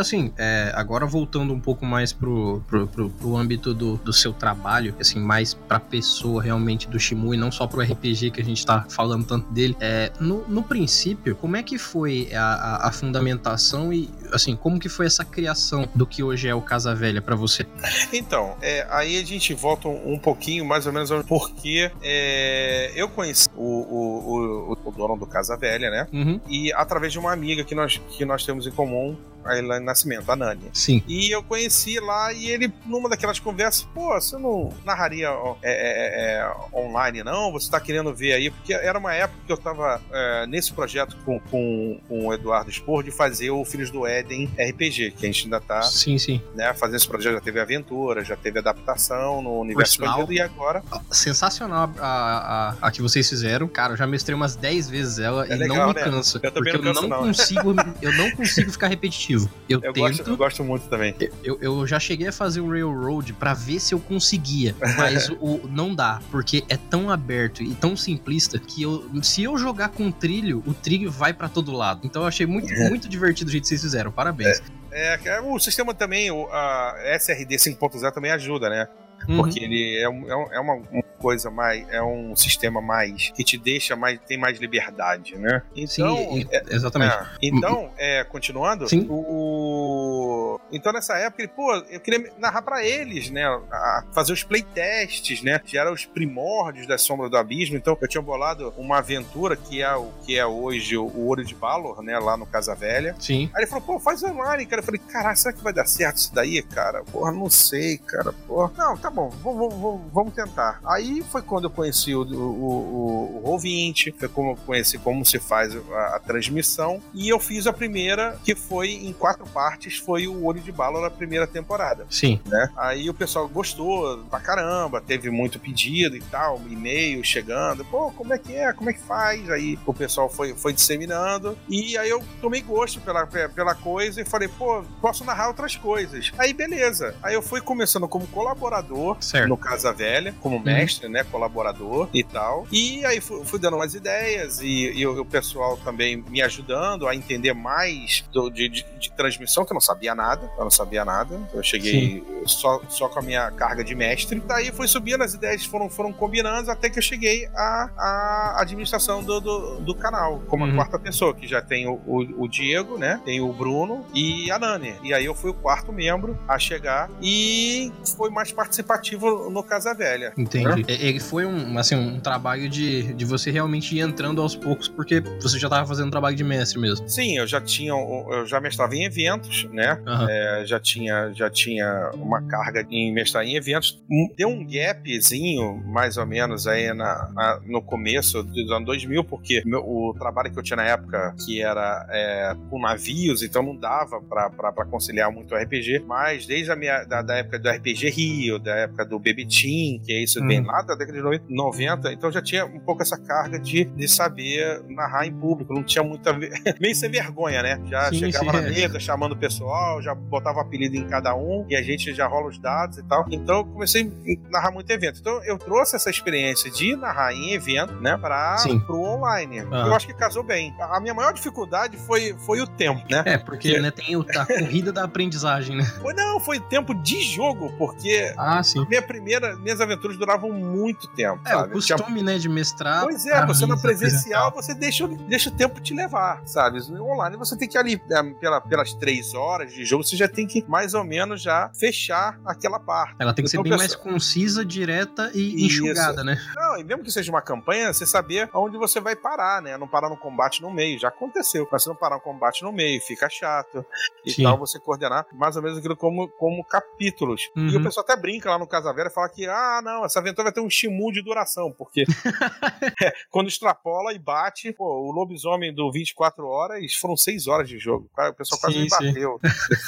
Speaker 2: Assim, é, agora voltando um pouco mais pro, pro, pro, pro âmbito do, do seu trabalho, assim, mais pra pessoa realmente do Shimu e não só pro RPG que a gente tá falando tanto dele, é, no, no princípio, como é que foi a, a, a, fundamentação e, assim, como que foi essa criação do que hoje é o Casa Velha para você?
Speaker 3: Então, é, aí a gente volta um, um, pouquinho, mais ou menos, porque é, eu conheci o, o, o, o, dono do Casa Velha, né?
Speaker 2: Uhum.
Speaker 3: E através de uma amiga que nós, que nós temos em comum, a Elaine Nascimento, a Nani.
Speaker 2: Sim.
Speaker 3: E eu conheci lá e ele, numa daquelas conversas, pô, você não narraria é, é, é, online, não? Você tá querendo ver aí? Porque era uma época que eu tava é, nesse projeto com, com, com o Eduardo Spor de fazer o Filhos do Éden RPG, que a gente ainda tá
Speaker 2: sim, sim.
Speaker 3: Né, fazendo esse projeto. Já teve aventura, já teve adaptação no universo
Speaker 2: expandido e agora. Sensacional a, a, a, que vocês fizeram. Cara, eu já mestrei umas 10 vezes ela é e legal, não me né? canso. Eu porque eu não, não consigo, eu não consigo ficar repetitivo Eu,
Speaker 3: Eu,
Speaker 2: tento.
Speaker 3: gosto, eu gosto muito também.
Speaker 2: Eu, eu já cheguei a fazer o Railroad pra ver se eu conseguia, mas o, não dá, porque é tão aberto e tão simplista que eu, se eu jogar com trilho, o trilho vai pra todo lado. Então eu achei muito, muito divertido o jeito que vocês fizeram. Parabéns.
Speaker 3: É, que é, o sistema também, o, a SRD 5.0 também ajuda, né?
Speaker 2: Uhum.
Speaker 3: Porque ele é, um- é um- é uma, uma coisa mais. É um sistema mais. que te deixa mais. tem mais liberdade, né? Então.
Speaker 2: Sim,
Speaker 3: é-
Speaker 2: exatamente.
Speaker 3: é. Então, é, continuando,
Speaker 2: Sim.
Speaker 3: o, então nessa época, ele, pô, eu queria narrar pra eles, né? a- fazer os playtests, né? Que eram os primórdios da Sombra do Abismo. Então eu tinha bolado uma aventura que é o que é hoje o, o Ouro de Balor, né? Lá no Casa Velha.
Speaker 2: Sim.
Speaker 3: Aí ele falou, pô, faz online, cara. Eu falei, caralho, será que vai dar certo isso daí, cara? Porra, não sei, cara. Porra. Não, tá bom, vamos, vamos, vamos tentar. Aí foi quando eu conheci o, o, o, o Roll20, foi como eu conheci como se faz a, a transmissão. E eu fiz a primeira, que foi em quatro partes, foi o Olho de Bala na primeira temporada
Speaker 2: Sim.
Speaker 3: né? Aí o pessoal gostou pra caramba, teve muito pedido e tal, e-mail chegando, pô, como é que é? Como é que faz? Aí o pessoal foi, foi disseminando e aí eu tomei gosto pela, pela coisa e falei, pô, posso narrar outras coisas. Aí beleza. Aí eu fui começando como colaborador
Speaker 2: Certo.
Speaker 3: no Casa Velha, como mestre, né, colaborador e tal. E aí fui, fui dando umas ideias e, e o, o pessoal também me ajudando a entender mais do- de, de- de transmissão, que eu não sabia nada, eu não sabia nada. Eu cheguei só, só com a minha carga de mestre. Daí fui subindo, as ideias foram, foram combinando até que eu cheguei à, à administração do, do, do canal, como
Speaker 2: Uhum.
Speaker 3: a quarta pessoa, que já tem o, o, o Diego, né? Tem o Bruno e a Nani. E aí eu fui o quarto membro a chegar e foi mais participativo no Casa Velha.
Speaker 2: Entendi. E- Ele foi um, assim, um trabalho de, de você realmente ir entrando aos poucos, porque você já tava fazendo trabalho de mestre mesmo.
Speaker 3: Sim, eu já tinha, eu já mestrava em eventos, né?
Speaker 2: Aham.
Speaker 3: É, já tinha, já tinha uma carga em mestrar em eventos. Deu um gapzinho, mais ou menos, aí na, na- no começo dos anos 2000, porque meu- o trabalho que eu tinha na época, que era é, com navios, então não dava pra conciliar muito o RPG, mas desde a minha, da, da época do RPG Rio, da época do Baby Team, que é isso bem
Speaker 2: Uhum.
Speaker 3: Lá da década de 90, 90, então já tinha um pouco essa carga de, de saber narrar em público, não tinha muita... meio sem vergonha, né? Já
Speaker 2: Sim,
Speaker 3: chegava
Speaker 2: sim,
Speaker 3: na
Speaker 2: é.
Speaker 3: mesa chamando o pessoal, já botava apelido em cada um e a gente já rola os dados e tal. Então eu comecei a narrar muito evento. Então eu trouxe essa experiência de narrar em evento, né, para pro online.
Speaker 2: Ah.
Speaker 3: Eu acho que casou bem. A minha maior dificuldade foi, foi o tempo, né?
Speaker 2: É, porque né, tem o- a corrida da aprendizagem, né?
Speaker 3: Foi não, foi tempo de jogo, porque
Speaker 2: Ah, sim.
Speaker 3: minha primeira, minhas aventuras duravam muito tempo,
Speaker 2: É, o
Speaker 3: sabe? Tinha-
Speaker 2: costume, né, de mestrar.
Speaker 3: Pois é, você na presencial, você deixa, o- deixa o tempo te levar, sabe? No online você tem que ali, né, pela, pelas três horas de jogo, você já tem que mais ou menos já fechar aquela parte.
Speaker 2: Ela tem que ser
Speaker 3: Então,
Speaker 2: bem mais
Speaker 3: pessoal-
Speaker 2: concisa, direta e
Speaker 3: Isso.
Speaker 2: enxugada, né?
Speaker 3: Não, e mesmo que seja uma campanha, você saber aonde você vai parar, né? Não parar no combate no meio. Já aconteceu. Mas se não parar no combate no meio, fica chato. E
Speaker 2: Sim.
Speaker 3: tal, você coordenar mais ou menos aquilo como, como capítulos. E
Speaker 2: Uhum.
Speaker 3: o pessoal até brinca lá no Casa Velha e fala que, ah, não, essa aventura vai ter um shimu de duração, porque é, quando extrapola e bate, pô, o lobisomem do 24 horas foram 6 horas de jogo. O pessoal quase
Speaker 2: Sim,
Speaker 3: me
Speaker 2: sim.
Speaker 3: bateu.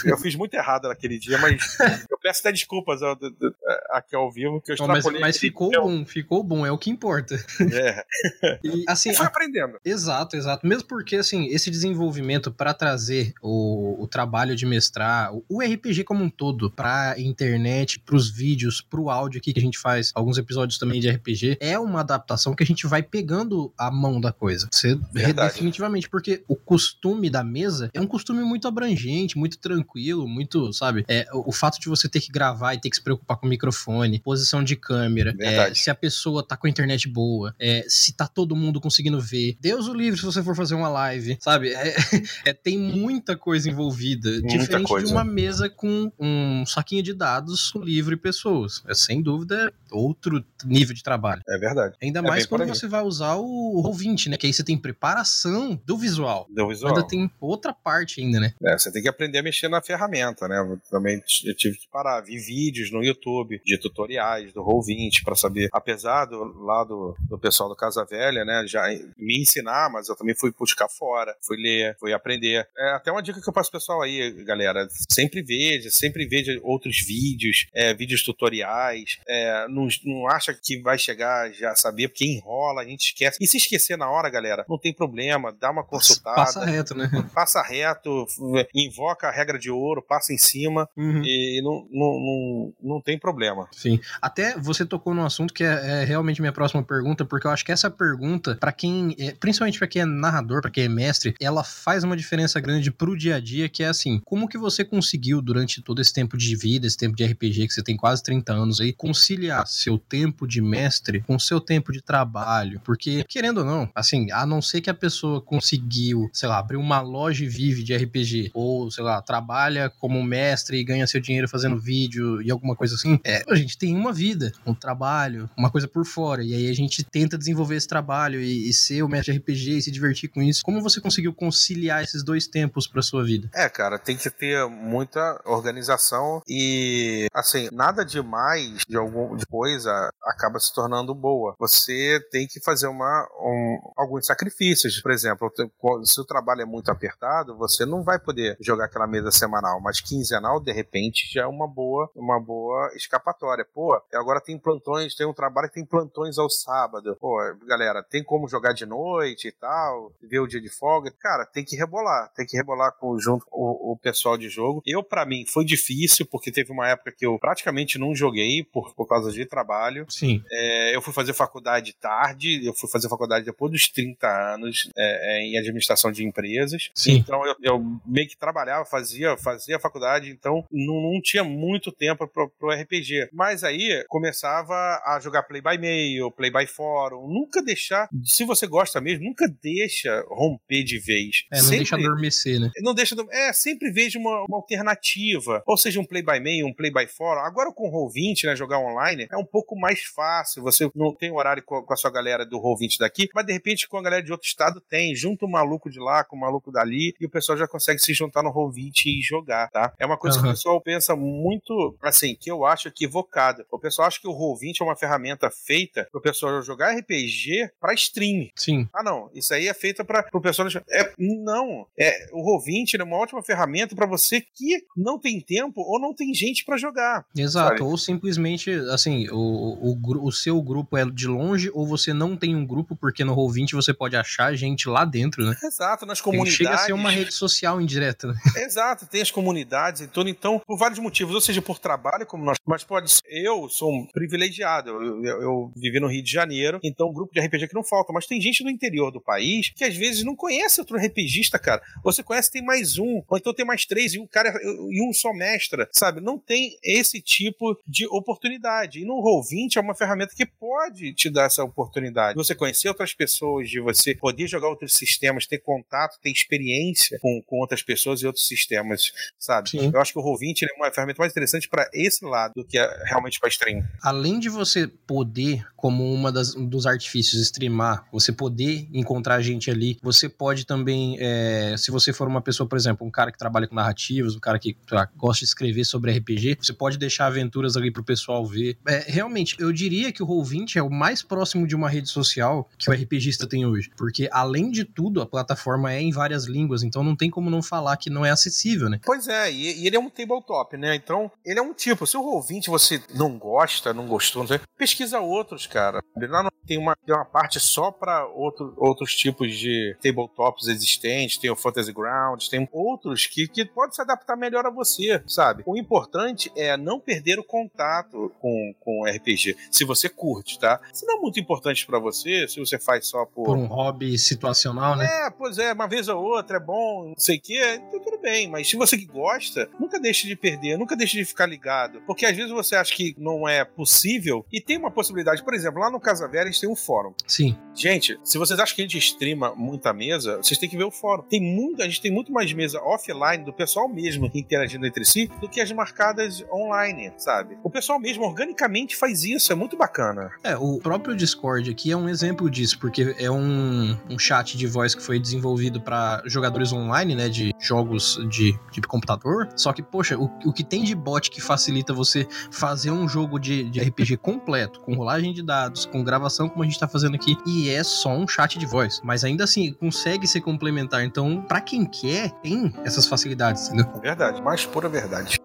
Speaker 3: Eu fiz muito errado naquele dia, mas eu peço até desculpas aqui ao vivo, que eu
Speaker 2: Não, mas,
Speaker 3: extrapolei.
Speaker 2: mas ficou bom, ficou bom, é o que importa.
Speaker 3: É.
Speaker 2: E assim,
Speaker 3: foi aprendendo.
Speaker 2: Exato, exato. Mesmo porque, assim, esse desenvolvimento para trazer o, o trabalho de mestrar, o, o RPG como um todo, pra internet, pros vídeos, pro áudio aqui que a gente faz, alguns episódios também de RPG, é uma adaptação que a gente vai pegando a mão da coisa. Você, definitivamente, porque o costume da mesa é um costume muito abrangente, muito tranquilo, muito, sabe? É, o, o fato de você ter que gravar e ter que se preocupar com o microfone, posição de câmera, é, se a pessoa tá com a internet boa, é, se tá todo mundo conseguindo ver. Deus o livre se você for fazer uma live, sabe? É, é, tem muita coisa envolvida.
Speaker 3: Muita
Speaker 2: diferente
Speaker 3: coisa.
Speaker 2: de uma mesa com um saquinho de dados, livro e pessoas. É sem dúvida outro nível de trabalho.
Speaker 3: É verdade.
Speaker 2: Ainda
Speaker 3: É
Speaker 2: mais quando você vai usar o Roll20, né? Que aí você tem preparação do visual.
Speaker 3: Deu visual.
Speaker 2: Ainda tem outra parte ainda, né?
Speaker 3: É, você tem que aprender a mexer na ferramenta, né? Eu também eu tive que parar, vi vídeos no YouTube de tutoriais do Roll20 para saber, apesar do lá do, do pessoal do Casa Velha, né, já me ensinar, mas eu também fui buscar fora, fui ler, fui aprender. É até uma dica que eu passo pro pessoal aí, galera, sempre veja, sempre veja outros vídeos, é, vídeos tutoriais, é, não, não acha que vai chegar já saber, porque enrola, a gente esquece. E se esquecer na hora, galera, não tem problema, dá uma consultada.
Speaker 2: Passa reto, né?
Speaker 3: Passa reto, invoca a regra de ouro, passa em cima uhum. e não, não, não, não tem problema.
Speaker 2: Sim. Até você tocou num assunto que é, é realmente minha próxima pergunta, porque eu acho que essa pergunta, para quem, é, principalmente para quem é narrador, para quem é mestre, ela faz uma diferença grande pro dia a dia, que é assim, como que você conseguiu durante todo esse tempo de vida, esse tempo de RPG, que você tem quase 30 anos aí, conciliar seu tempo de mestre com seu tempo de trabalho? Porque, querendo ou não, assim, a não ser que a pessoa conseguiu, sei lá, abrir uma loja e vive de RPG, ou, sei lá, trabalha como mestre e ganha seu dinheiro fazendo vídeo e alguma coisa assim, é, a gente tem uma vida, um trabalho, uma coisa por fora, e aí a gente tenta desenvolver esse trabalho e, e ser o mestre de RPG e se divertir com isso. Como você conseguiu conciliar esses dois tempos para sua vida?
Speaker 3: É, cara, tem que ter muita organização e, assim, nada demais de alguma coisa acaba se tornando boa. Você tem que fazer uma, um, alguns sacrifícios. Por exemplo, se o trabalho é muito apertado, você não vai poder jogar aquela mesa semanal, mas quinzenal, de repente, já é uma boa, uma boa escapatória. Pô, agora tem plantões, tem um trabalho que tem plantões ao sábado. Pô, galera, tem como jogar de noite e tal, ver o dia de folga. Cara, tem que rebolar, tem que rebolar com, junto com o, o pessoal de jogo. Eu, para mim, foi difícil, porque teve uma época que eu praticamente não joguei por, por causa de trabalho.
Speaker 2: Sim.
Speaker 3: É, eu fui fazer faculdade tarde, eu fui fazer faculdade depois dos 30 anos é, é, em administração de empresas.
Speaker 2: Sim.
Speaker 3: Então eu, eu, meio que trabalhava, fazia, fazia faculdade, então não, não tinha muito tempo pro, pro RPG. Mas aí começava a jogar play by mail, play by fórum, nunca deixar, se você gosta mesmo, nunca deixa romper de vez.
Speaker 2: É, não sempre, deixa adormecer, né?
Speaker 3: Não deixa, é, sempre veja uma, uma alternativa, ou seja, um play by mail, um play by fórum. Agora com o Roll20, né, jogar online, é um pouco mais fácil, você não tem horário com, a sua galera do Roll20 daqui, mas de repente com a galera de outro estado tem, junta o maluco de lá com o maluco dali, e o pessoal já consegue se juntar no Roll20 e jogar, tá? É uma coisa uhum. que o pessoal pensa muito, assim, que eu acho equivocado. O pessoal acha que o Roll20 é uma ferramenta feita para o pessoal jogar RPG para stream.
Speaker 2: Sim.
Speaker 3: Ah, não. Isso aí é feita para o pessoal. É, não. É, o Roll20 é uma ótima ferramenta para você que não tem tempo ou não tem gente para jogar.
Speaker 2: Exato. Sabe? Ou simplesmente, assim, o, o, o seu grupo é de longe ou você não tem um grupo, porque no Roll20 você pode achar gente lá dentro, né?
Speaker 3: Exato, nas comunidades.
Speaker 2: Chega a ser uma rede social indireta, né?
Speaker 3: Exato, tem as comunidades e tudo. Então, por vários motivos, ou seja, por trabalho, como nós. Mas pode ser. Eu sou um privilegiado. Eu, eu, eu vivi no Rio de Janeiro, então um grupo de RPG que não falta. Mas tem gente no interior do país que às vezes não conhece outro RPGista, cara. Você conhece, tem mais um, ou então tem mais três, e um cara e um só mestra, sabe? Não tem esse tipo de oportunidade. E no Roll20 é uma ferramenta que pode te dar essa oportunidade. Você conhecer outras pessoas, de você poder jogar outros sistemas, ter contato, ter experiência com, com outras pessoas e outros sistemas, sabe? Sim. Eu acho que o Roll20 é uma ferramenta mais interessante para esse lado do que é realmente para stream.
Speaker 2: Além de você poder, como uma das, dos artifícios, streamar, você poder encontrar gente ali, você pode também, é, se você for uma pessoa, por exemplo, um cara que trabalha com narrativas, um cara que lá, gosta de escrever sobre RPG, você pode deixar aventuras ali pro pessoal ver. É, realmente, eu diria que o Roll20 é o mais próximo de uma rede social que o RPGista tem hoje, porque além de tudo, a plataforma é em várias línguas, então não tem como não falar que não é acessível, né?
Speaker 3: Pois é, e, e ele é um tabletop, né? Então, ele é um tipo, se o Roll20 você não gosta, não gostou, não sei, pesquisa outros, cara. Lá não tem uma, tem uma parte só para outro, outros tipos de tabletops existentes, tem o Fantasy Grounds, tem outros que, que pode se adaptar melhor a você, sabe? O importante é não perder o contato com, com RPG, se você curte, tá? Se não é muito importante para você, se você faz só por...
Speaker 2: Por um hobby situacional, né?
Speaker 3: É, pois é, uma vez ou outra é bom, não sei o quê, então tudo bem, mas se você que gosta, nunca deixe de perder, nunca deixe de ficar ligado, porque às vezes você acha que não é possível e tem uma possibilidade, por exemplo, lá no Casa Velha a gente tem um fórum.
Speaker 2: Sim.
Speaker 3: Gente, se vocês acham que a gente streama muita mesa, vocês têm que ver o fórum. Tem muito, a gente tem muito mais mesa offline do pessoal mesmo interagindo entre si do que as marcadas online, sabe? O pessoal mesmo organicamente faz isso, é muito bacana.
Speaker 2: É, o próprio Discord aqui é um exemplo disso, porque é um, um chat de voz que foi desenvolvido para jogadores online, né, de jogos de, de computador. Só que, poxa, o, o que tem de bot que facilita você fazer um jogo de, de RPG completo, com rolagem de dados, com gravação como a gente tá fazendo aqui, e é só um chat de voz. Mas ainda assim, consegue ser complementar. Então, para quem quer, tem essas facilidades, entendeu?
Speaker 3: Verdade, mais pura verdade.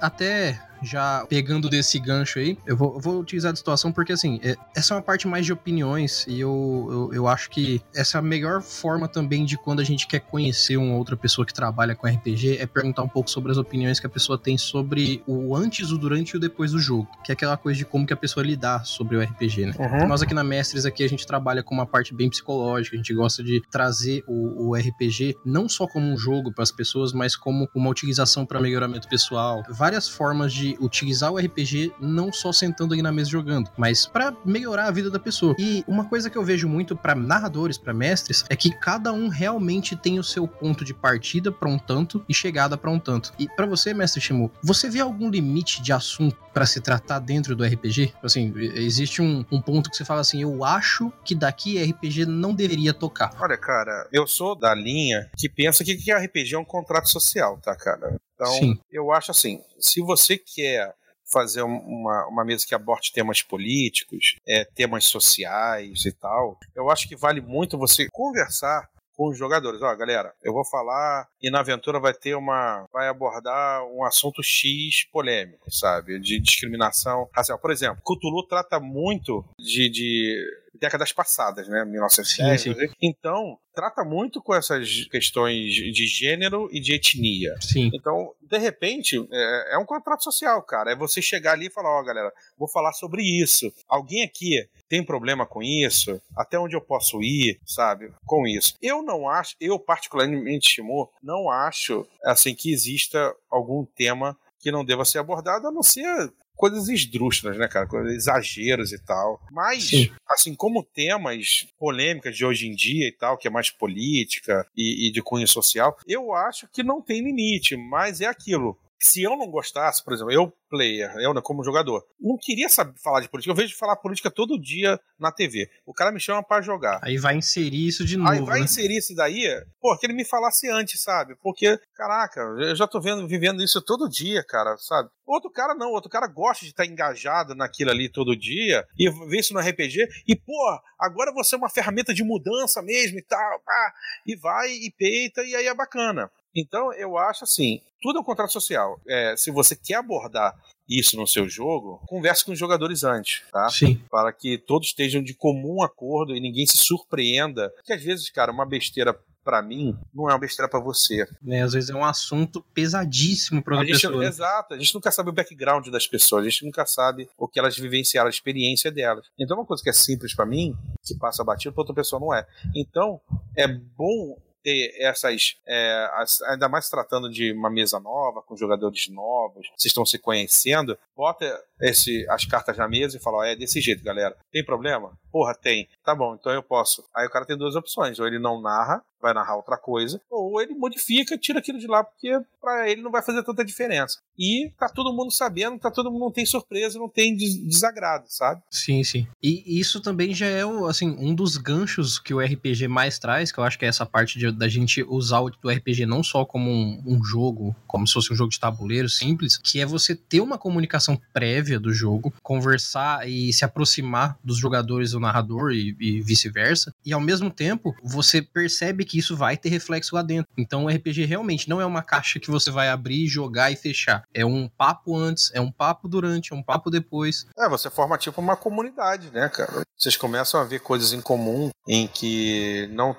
Speaker 2: Até já pegando desse gancho aí, eu vou, eu vou utilizar a situação porque, assim, é, essa é uma parte mais de opiniões e eu, eu, eu, acho que essa é a melhor forma também de quando a gente quer conhecer uma outra pessoa que trabalha com RPG é perguntar um pouco sobre as opiniões que a pessoa tem sobre o antes, o durante e o depois do jogo, que é aquela coisa de como que a pessoa lidar sobre o RPG, né? Uhum. Nós aqui na Mestres, aqui a gente trabalha com uma parte bem psicológica, a gente gosta de trazer o, o RPG não só como um jogo para as pessoas, mas como uma utilização para melhoramento pessoal, várias formas de utilizar o RPG não só sentando aí na mesa jogando, mas para melhorar a vida da pessoa. E uma coisa que eu vejo muito para narradores, para mestres, é que cada um realmente tem o seu ponto de partida para um tanto e chegada para um tanto. E para você, mestre Shimu, você vê algum limite de assunto para se tratar dentro do RPG? Assim, existe um, um ponto que você fala assim, eu acho que daqui RPG não deveria tocar.
Speaker 3: Olha, cara, eu sou da linha que pensa que, que RPG é um contrato social, tá, cara? Então, Sim. eu acho assim, se você quer fazer uma, uma mesa que aborde temas políticos, é, temas sociais e tal, eu acho que vale muito você conversar com os jogadores. Ó, galera, eu vou falar e na aventura vai ter uma. vai abordar um assunto X polêmico, sabe? De discriminação racial. Por exemplo, Cthulhu trata muito de, de décadas passadas, né? 1910. Sim, sim. Então, trata muito com essas questões de gênero e de etnia.
Speaker 2: Sim.
Speaker 3: Então, de repente, é, é um contrato social, cara. É você chegar ali e falar: Ó, oh, galera, vou falar sobre isso. Alguém aqui tem problema com isso? Até onde eu posso ir, sabe? Com isso. Eu não acho, eu particularmente, Timur, não acho assim que exista algum tema que não deva ser abordado, a não ser coisas esdrúxulas, né, cara? Coisas, exageros e tal. Mas, Sim. assim, como temas polêmicas de hoje em dia e tal, que é mais política e, e de cunho social, eu acho que não tem limite, mas é aquilo se eu não gostasse, por exemplo, eu player, eu como jogador, não queria saber falar de política. Eu vejo falar política todo dia na TV. O cara me chama para jogar.
Speaker 2: Aí vai inserir isso de novo. Aí
Speaker 3: vai
Speaker 2: né?
Speaker 3: inserir isso daí, pô, que ele me falasse antes, sabe? Porque, caraca, eu já tô vendo, vivendo isso todo dia, cara, sabe? Outro cara não, outro cara gosta de estar engajado naquilo ali todo dia e ver isso no RPG e, pô, agora você é uma ferramenta de mudança mesmo e tal, ah, e vai e peita e aí é bacana. Então, eu acho assim, tudo é um contrato social. É, se você quer abordar isso no seu jogo, converse com os jogadores antes, tá?
Speaker 2: Sim.
Speaker 3: Para que todos estejam de comum acordo e ninguém se surpreenda. Porque às vezes, cara, uma besteira para mim, não é uma besteira para você.
Speaker 2: É, às vezes é um assunto pesadíssimo para outra pessoa. Né?
Speaker 3: Exato, a gente nunca sabe o background das pessoas, a gente nunca sabe o que elas vivenciaram, a experiência delas. Então, uma coisa que é simples para mim, que passa batido, para outra pessoa não é. Então, é bom ter essas. É, ainda mais tratando de uma mesa nova, com jogadores novos, vocês estão se conhecendo, bota esse, as cartas na mesa e fala: é desse jeito, galera. Tem problema? Porra, tem. Tá bom, então eu posso. Aí o cara tem duas opções: ou ele não narra, vai narrar outra coisa, ou ele modifica, tira aquilo de lá, porque para ele não vai fazer tanta diferença. E tá todo mundo sabendo, tá todo mundo não tem surpresa, não tem desagrado, sabe?
Speaker 2: Sim, sim. E isso também já é assim, um dos ganchos que o RPG mais traz, que eu acho que é essa parte de, da gente usar o RPG não só como um, um jogo, como se fosse um jogo de tabuleiro simples, que é você ter uma comunicação prévia do jogo, conversar e se aproximar dos jogadores do narrador e, e vice-versa, e ao mesmo tempo você percebe que isso vai ter reflexo lá dentro. Então o RPG realmente não é uma caixa que você vai abrir, jogar e fechar. É um papo antes, é um papo durante, é um papo depois.
Speaker 3: É, você forma tipo uma comunidade, né, cara? Vocês começam a ver coisas em comum em que não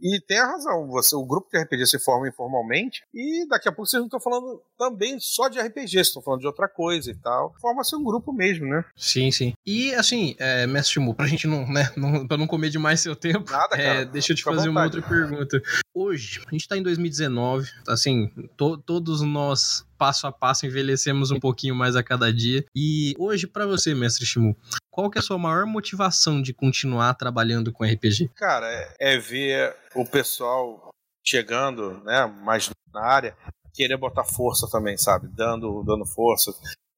Speaker 3: e tem a razão, você, o grupo de RPG se forma informalmente e daqui a pouco vocês não estão falando também só de RPG, vocês estão falando de outra coisa e tal. Forma-se um grupo mesmo, né?
Speaker 2: Sim, sim. E assim, é, Mestre Mu, pra gente não, né, não, pra não comer demais seu tempo,
Speaker 3: Nada,
Speaker 2: é,
Speaker 3: cara.
Speaker 2: deixa eu te fazer uma outra pergunta. Hoje, a gente tá em 2019, assim, to, todos nós passo a passo envelhecemos um pouquinho mais a cada dia. E hoje, para você, mestre Shimu, qual que é a sua maior motivação de continuar trabalhando com RPG?
Speaker 3: Cara, é, é ver o pessoal chegando, né, mais na área, querer botar força também, sabe? Dando, dando força.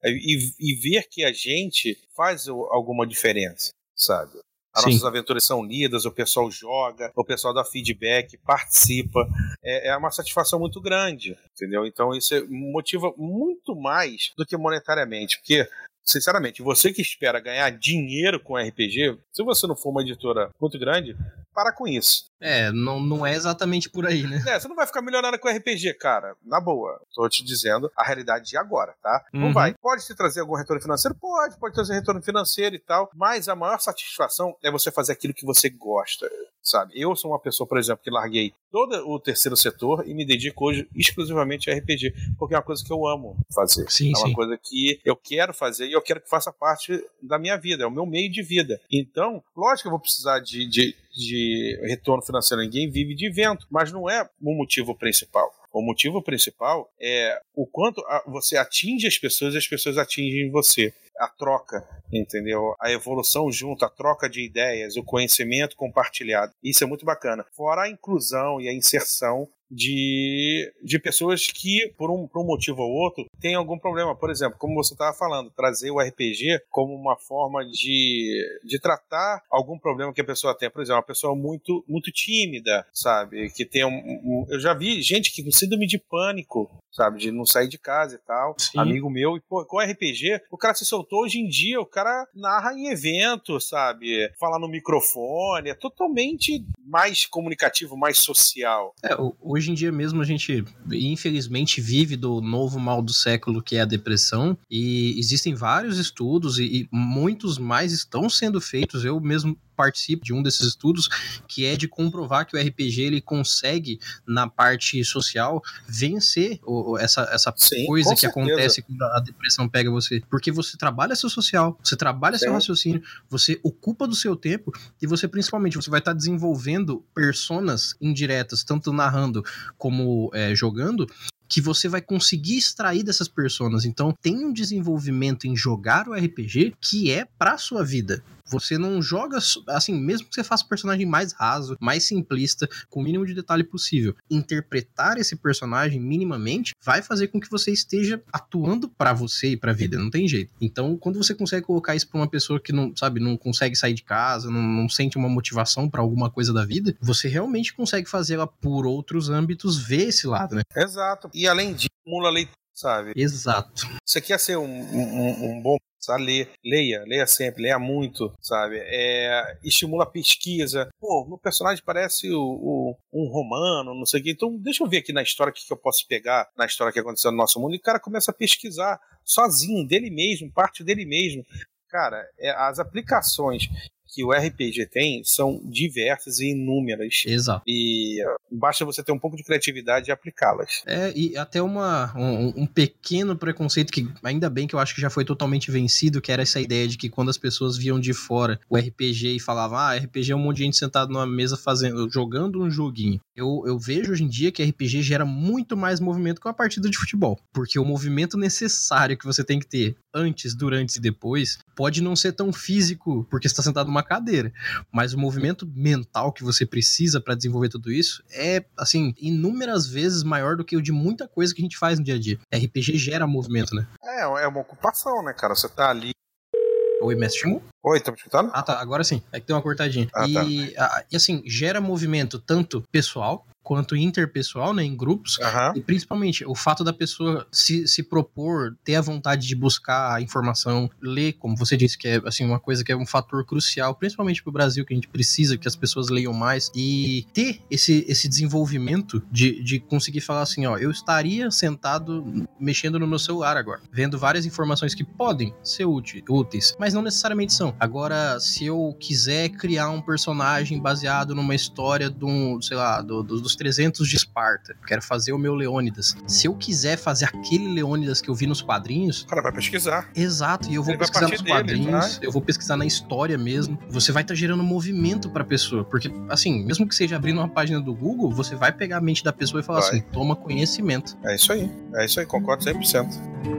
Speaker 3: E, e ver que a gente faz alguma diferença, sabe? As Sim. nossas aventuras são lidas, o pessoal joga, o pessoal dá feedback, participa. É, é uma satisfação muito grande, entendeu? Então isso motiva muito mais do que monetariamente, porque sinceramente, você que espera ganhar dinheiro com RPG, se você não for uma editora muito grande, para com isso.
Speaker 2: É, não, não é exatamente por aí, né?
Speaker 3: É, você não vai ficar milionário com RPG, cara. Na boa. Tô te dizendo a realidade de agora, tá? Uhum. Não vai. Pode te trazer algum retorno financeiro? Pode, pode trazer retorno financeiro e tal. Mas a maior satisfação é você fazer aquilo que você gosta sabe? Eu sou uma pessoa, por exemplo, que larguei todo o terceiro setor e me dedico hoje exclusivamente a RPG, porque é uma coisa que eu amo fazer.
Speaker 2: Sim,
Speaker 3: é uma
Speaker 2: sim.
Speaker 3: coisa que eu quero fazer e eu quero que faça parte da minha vida, é o meu meio de vida. Então, lógico que eu vou precisar de, de, de retorno financeiro. Ninguém vive de evento, mas não é o motivo principal. O motivo principal é o quanto você atinge as pessoas e as pessoas atingem você a troca, entendeu? A evolução junto, a troca de ideias, o conhecimento compartilhado. Isso é muito bacana. Fora a inclusão e a inserção de, de pessoas que, por um, por um motivo ou outro, têm algum problema. Por exemplo, como você estava falando, trazer o RPG como uma forma de, de tratar algum problema que a pessoa tem. Por exemplo, uma pessoa muito, muito tímida, sabe? Que tem um, um eu já vi gente que com síndrome de pânico, sabe? De não sair de casa e tal. Sim. Amigo meu, e pô, com RPG, o cara se soltou hoje em dia, o cara narra em evento, sabe? Fala no microfone, é totalmente mais comunicativo, mais social.
Speaker 2: É, hoje em dia mesmo a gente, infelizmente, vive do novo mal do século que é a depressão, e existem vários estudos e, e muitos mais estão sendo feitos. Eu mesmo participo de um desses estudos, que é de comprovar que o RPG ele consegue, na parte social, vencer o, essa, essa Sim, coisa que certeza. acontece quando a depressão pega você. Porque você trabalha seu social, você trabalha Sim. seu raciocínio, você ocupa do seu tempo e você, principalmente, você vai estar desenvolvendo personas indiretas, tanto narrando como é, jogando, que você vai conseguir extrair dessas personas. Então, tem um desenvolvimento em jogar o RPG que é para sua vida. Você não joga assim, mesmo que você faça o personagem mais raso, mais simplista, com o mínimo de detalhe possível. Interpretar esse personagem minimamente vai fazer com que você esteja atuando para você e para a vida, não tem jeito. Então, quando você consegue colocar isso para uma pessoa que não, sabe, não consegue sair de casa, não, não sente uma motivação para alguma coisa da vida, você realmente consegue fazê-la por outros âmbitos ver esse lado, né?
Speaker 3: Exato. E além disso, mula leitura, sabe?
Speaker 2: Exato.
Speaker 3: Você quer ser um, um, um bom sabe? Ler, leia, leia sempre, leia muito, sabe? É, estimula a pesquisa. Pô, meu personagem parece o, o, um romano, não sei o quê. Então, deixa eu ver aqui na história o que, que eu posso pegar na história que aconteceu no nosso mundo. E o cara começa a pesquisar sozinho, dele mesmo, parte dele mesmo. Cara, é, as aplicações que o RPG tem são diversas e inúmeras.
Speaker 2: Exato.
Speaker 3: E basta você ter um pouco de criatividade e aplicá-las.
Speaker 2: É, e até uma, um, um, pequeno preconceito que ainda bem que eu acho que já foi totalmente vencido, que era essa ideia de que quando as pessoas viam de fora o RPG e falavam, ah, RPG é um monte de gente sentado numa mesa fazendo, jogando um joguinho. Eu, eu vejo hoje em dia que RPG gera muito mais movimento que uma partida de futebol. Porque o movimento necessário que você tem que ter antes, durante e depois pode não ser tão físico porque está sentado numa cadeira, mas o movimento mental que você precisa para desenvolver tudo isso é, assim, inúmeras vezes maior do que o de muita coisa que a gente faz no dia a dia. RPG gera movimento, né?
Speaker 3: É, é uma ocupação, né, cara? Você tá ali
Speaker 2: Oi, mestre Shimu?
Speaker 3: Oi, tá me escutando?
Speaker 2: Ah, tá. Agora sim. É que deu uma cortadinha. Ah, e, tá. a, e assim, gera movimento tanto pessoal, quanto interpessoal, né, em grupos,
Speaker 3: uhum.
Speaker 2: e principalmente o fato da pessoa se, se propor, ter a vontade de buscar informação, ler, como você disse, que é assim uma coisa que é um fator crucial, principalmente para o Brasil, que a gente precisa que as pessoas leiam mais, e ter esse, esse desenvolvimento de, de conseguir falar assim, ó, eu estaria sentado mexendo no meu celular agora, vendo várias informações que podem ser úteis mas não necessariamente são. Agora, se eu quiser criar um personagem baseado numa história de um, sei lá, do, do, dos 300 de Esparta. Quero fazer o meu Leônidas. Se eu quiser fazer aquele Leônidas que eu vi nos quadrinhos.
Speaker 3: O cara vai pesquisar.
Speaker 2: Exato, e eu vou Ele pesquisar nos quadrinhos, dele, eu vou pesquisar na história mesmo. Você vai estar tá gerando movimento pra pessoa. Porque, assim, mesmo que seja abrindo uma página do Google, você vai pegar a mente da pessoa e falar vai. assim: toma conhecimento.
Speaker 3: É isso aí, é isso aí, concordo 100%.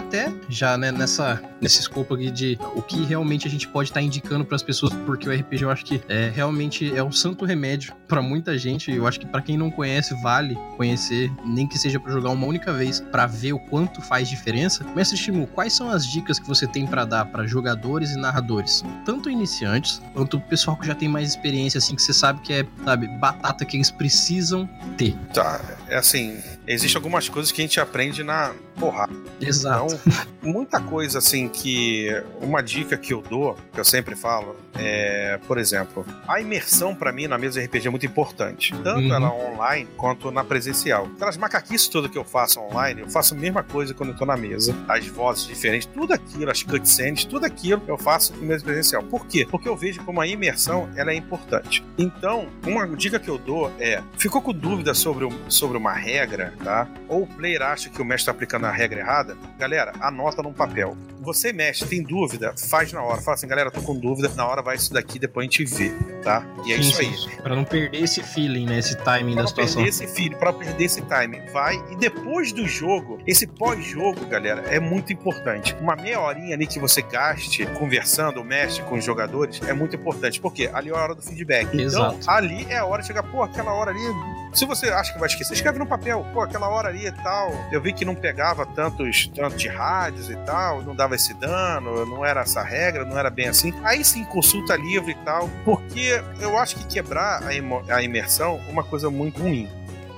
Speaker 2: Até já né, nessa, nesse escopo aqui de o que realmente a gente pode estar tá indicando para as pessoas, porque o RPG eu acho que é, realmente é um santo remédio para muita gente. Eu acho que para quem não conhece, vale conhecer, nem que seja para jogar uma única vez, para ver o quanto faz diferença. Mestre Shimu, quais são as dicas que você tem para dar para jogadores e narradores, tanto iniciantes quanto o pessoal que já tem mais experiência, assim, que você sabe que é, sabe, batata que eles precisam ter?
Speaker 3: Tá, é assim, existem algumas coisas que a gente aprende na porrada.
Speaker 2: Exato.
Speaker 3: Então, muita coisa assim que. Uma dica que eu dou, que eu sempre falo, é, por exemplo, a imersão para mim na mesa RPG é muito importante. Tanto uhum. ela online quanto na presencial. Aquelas macaquices todas que eu faço online, eu faço a mesma coisa quando eu tô na mesa. As vozes diferentes, tudo aquilo, as cutscenes, tudo aquilo eu faço em mesa presencial. Por quê? Porque eu vejo como a imersão ela é importante. Então, uma dica que eu dou é: ficou com dúvida sobre, sobre uma regra, tá? Ou o player acha que o mestre está aplicando a regra errada? Galera, anota num papel. Você, mestre, tem dúvida? Faz na hora. Fala assim, galera, tô com dúvida, na hora vai isso daqui, depois a gente vê, tá? E é sim, isso aí.
Speaker 2: Pra não perder esse feeling, né? Esse timing
Speaker 3: pra
Speaker 2: da situação.
Speaker 3: Pra perder esse feeling, pra perder esse timing. Vai, e depois do jogo, esse pós-jogo, galera, é muito importante. Uma meia horinha ali que você gaste conversando, o mestre com os jogadores, é muito importante. Porque ali é a hora do feedback. Então, Exato. Então, ali é a hora de chegar, pô, aquela hora ali se você acha que vai esquecer, escreve no papel. Pô, aquela hora ali e tal. Eu vi que não pegava tantos, tanto de rádios e tal, não dava esse dano, não era essa regra, não era bem assim. Aí sim, consulta livre e tal. Porque eu acho que quebrar a, a imersão é uma coisa muito ruim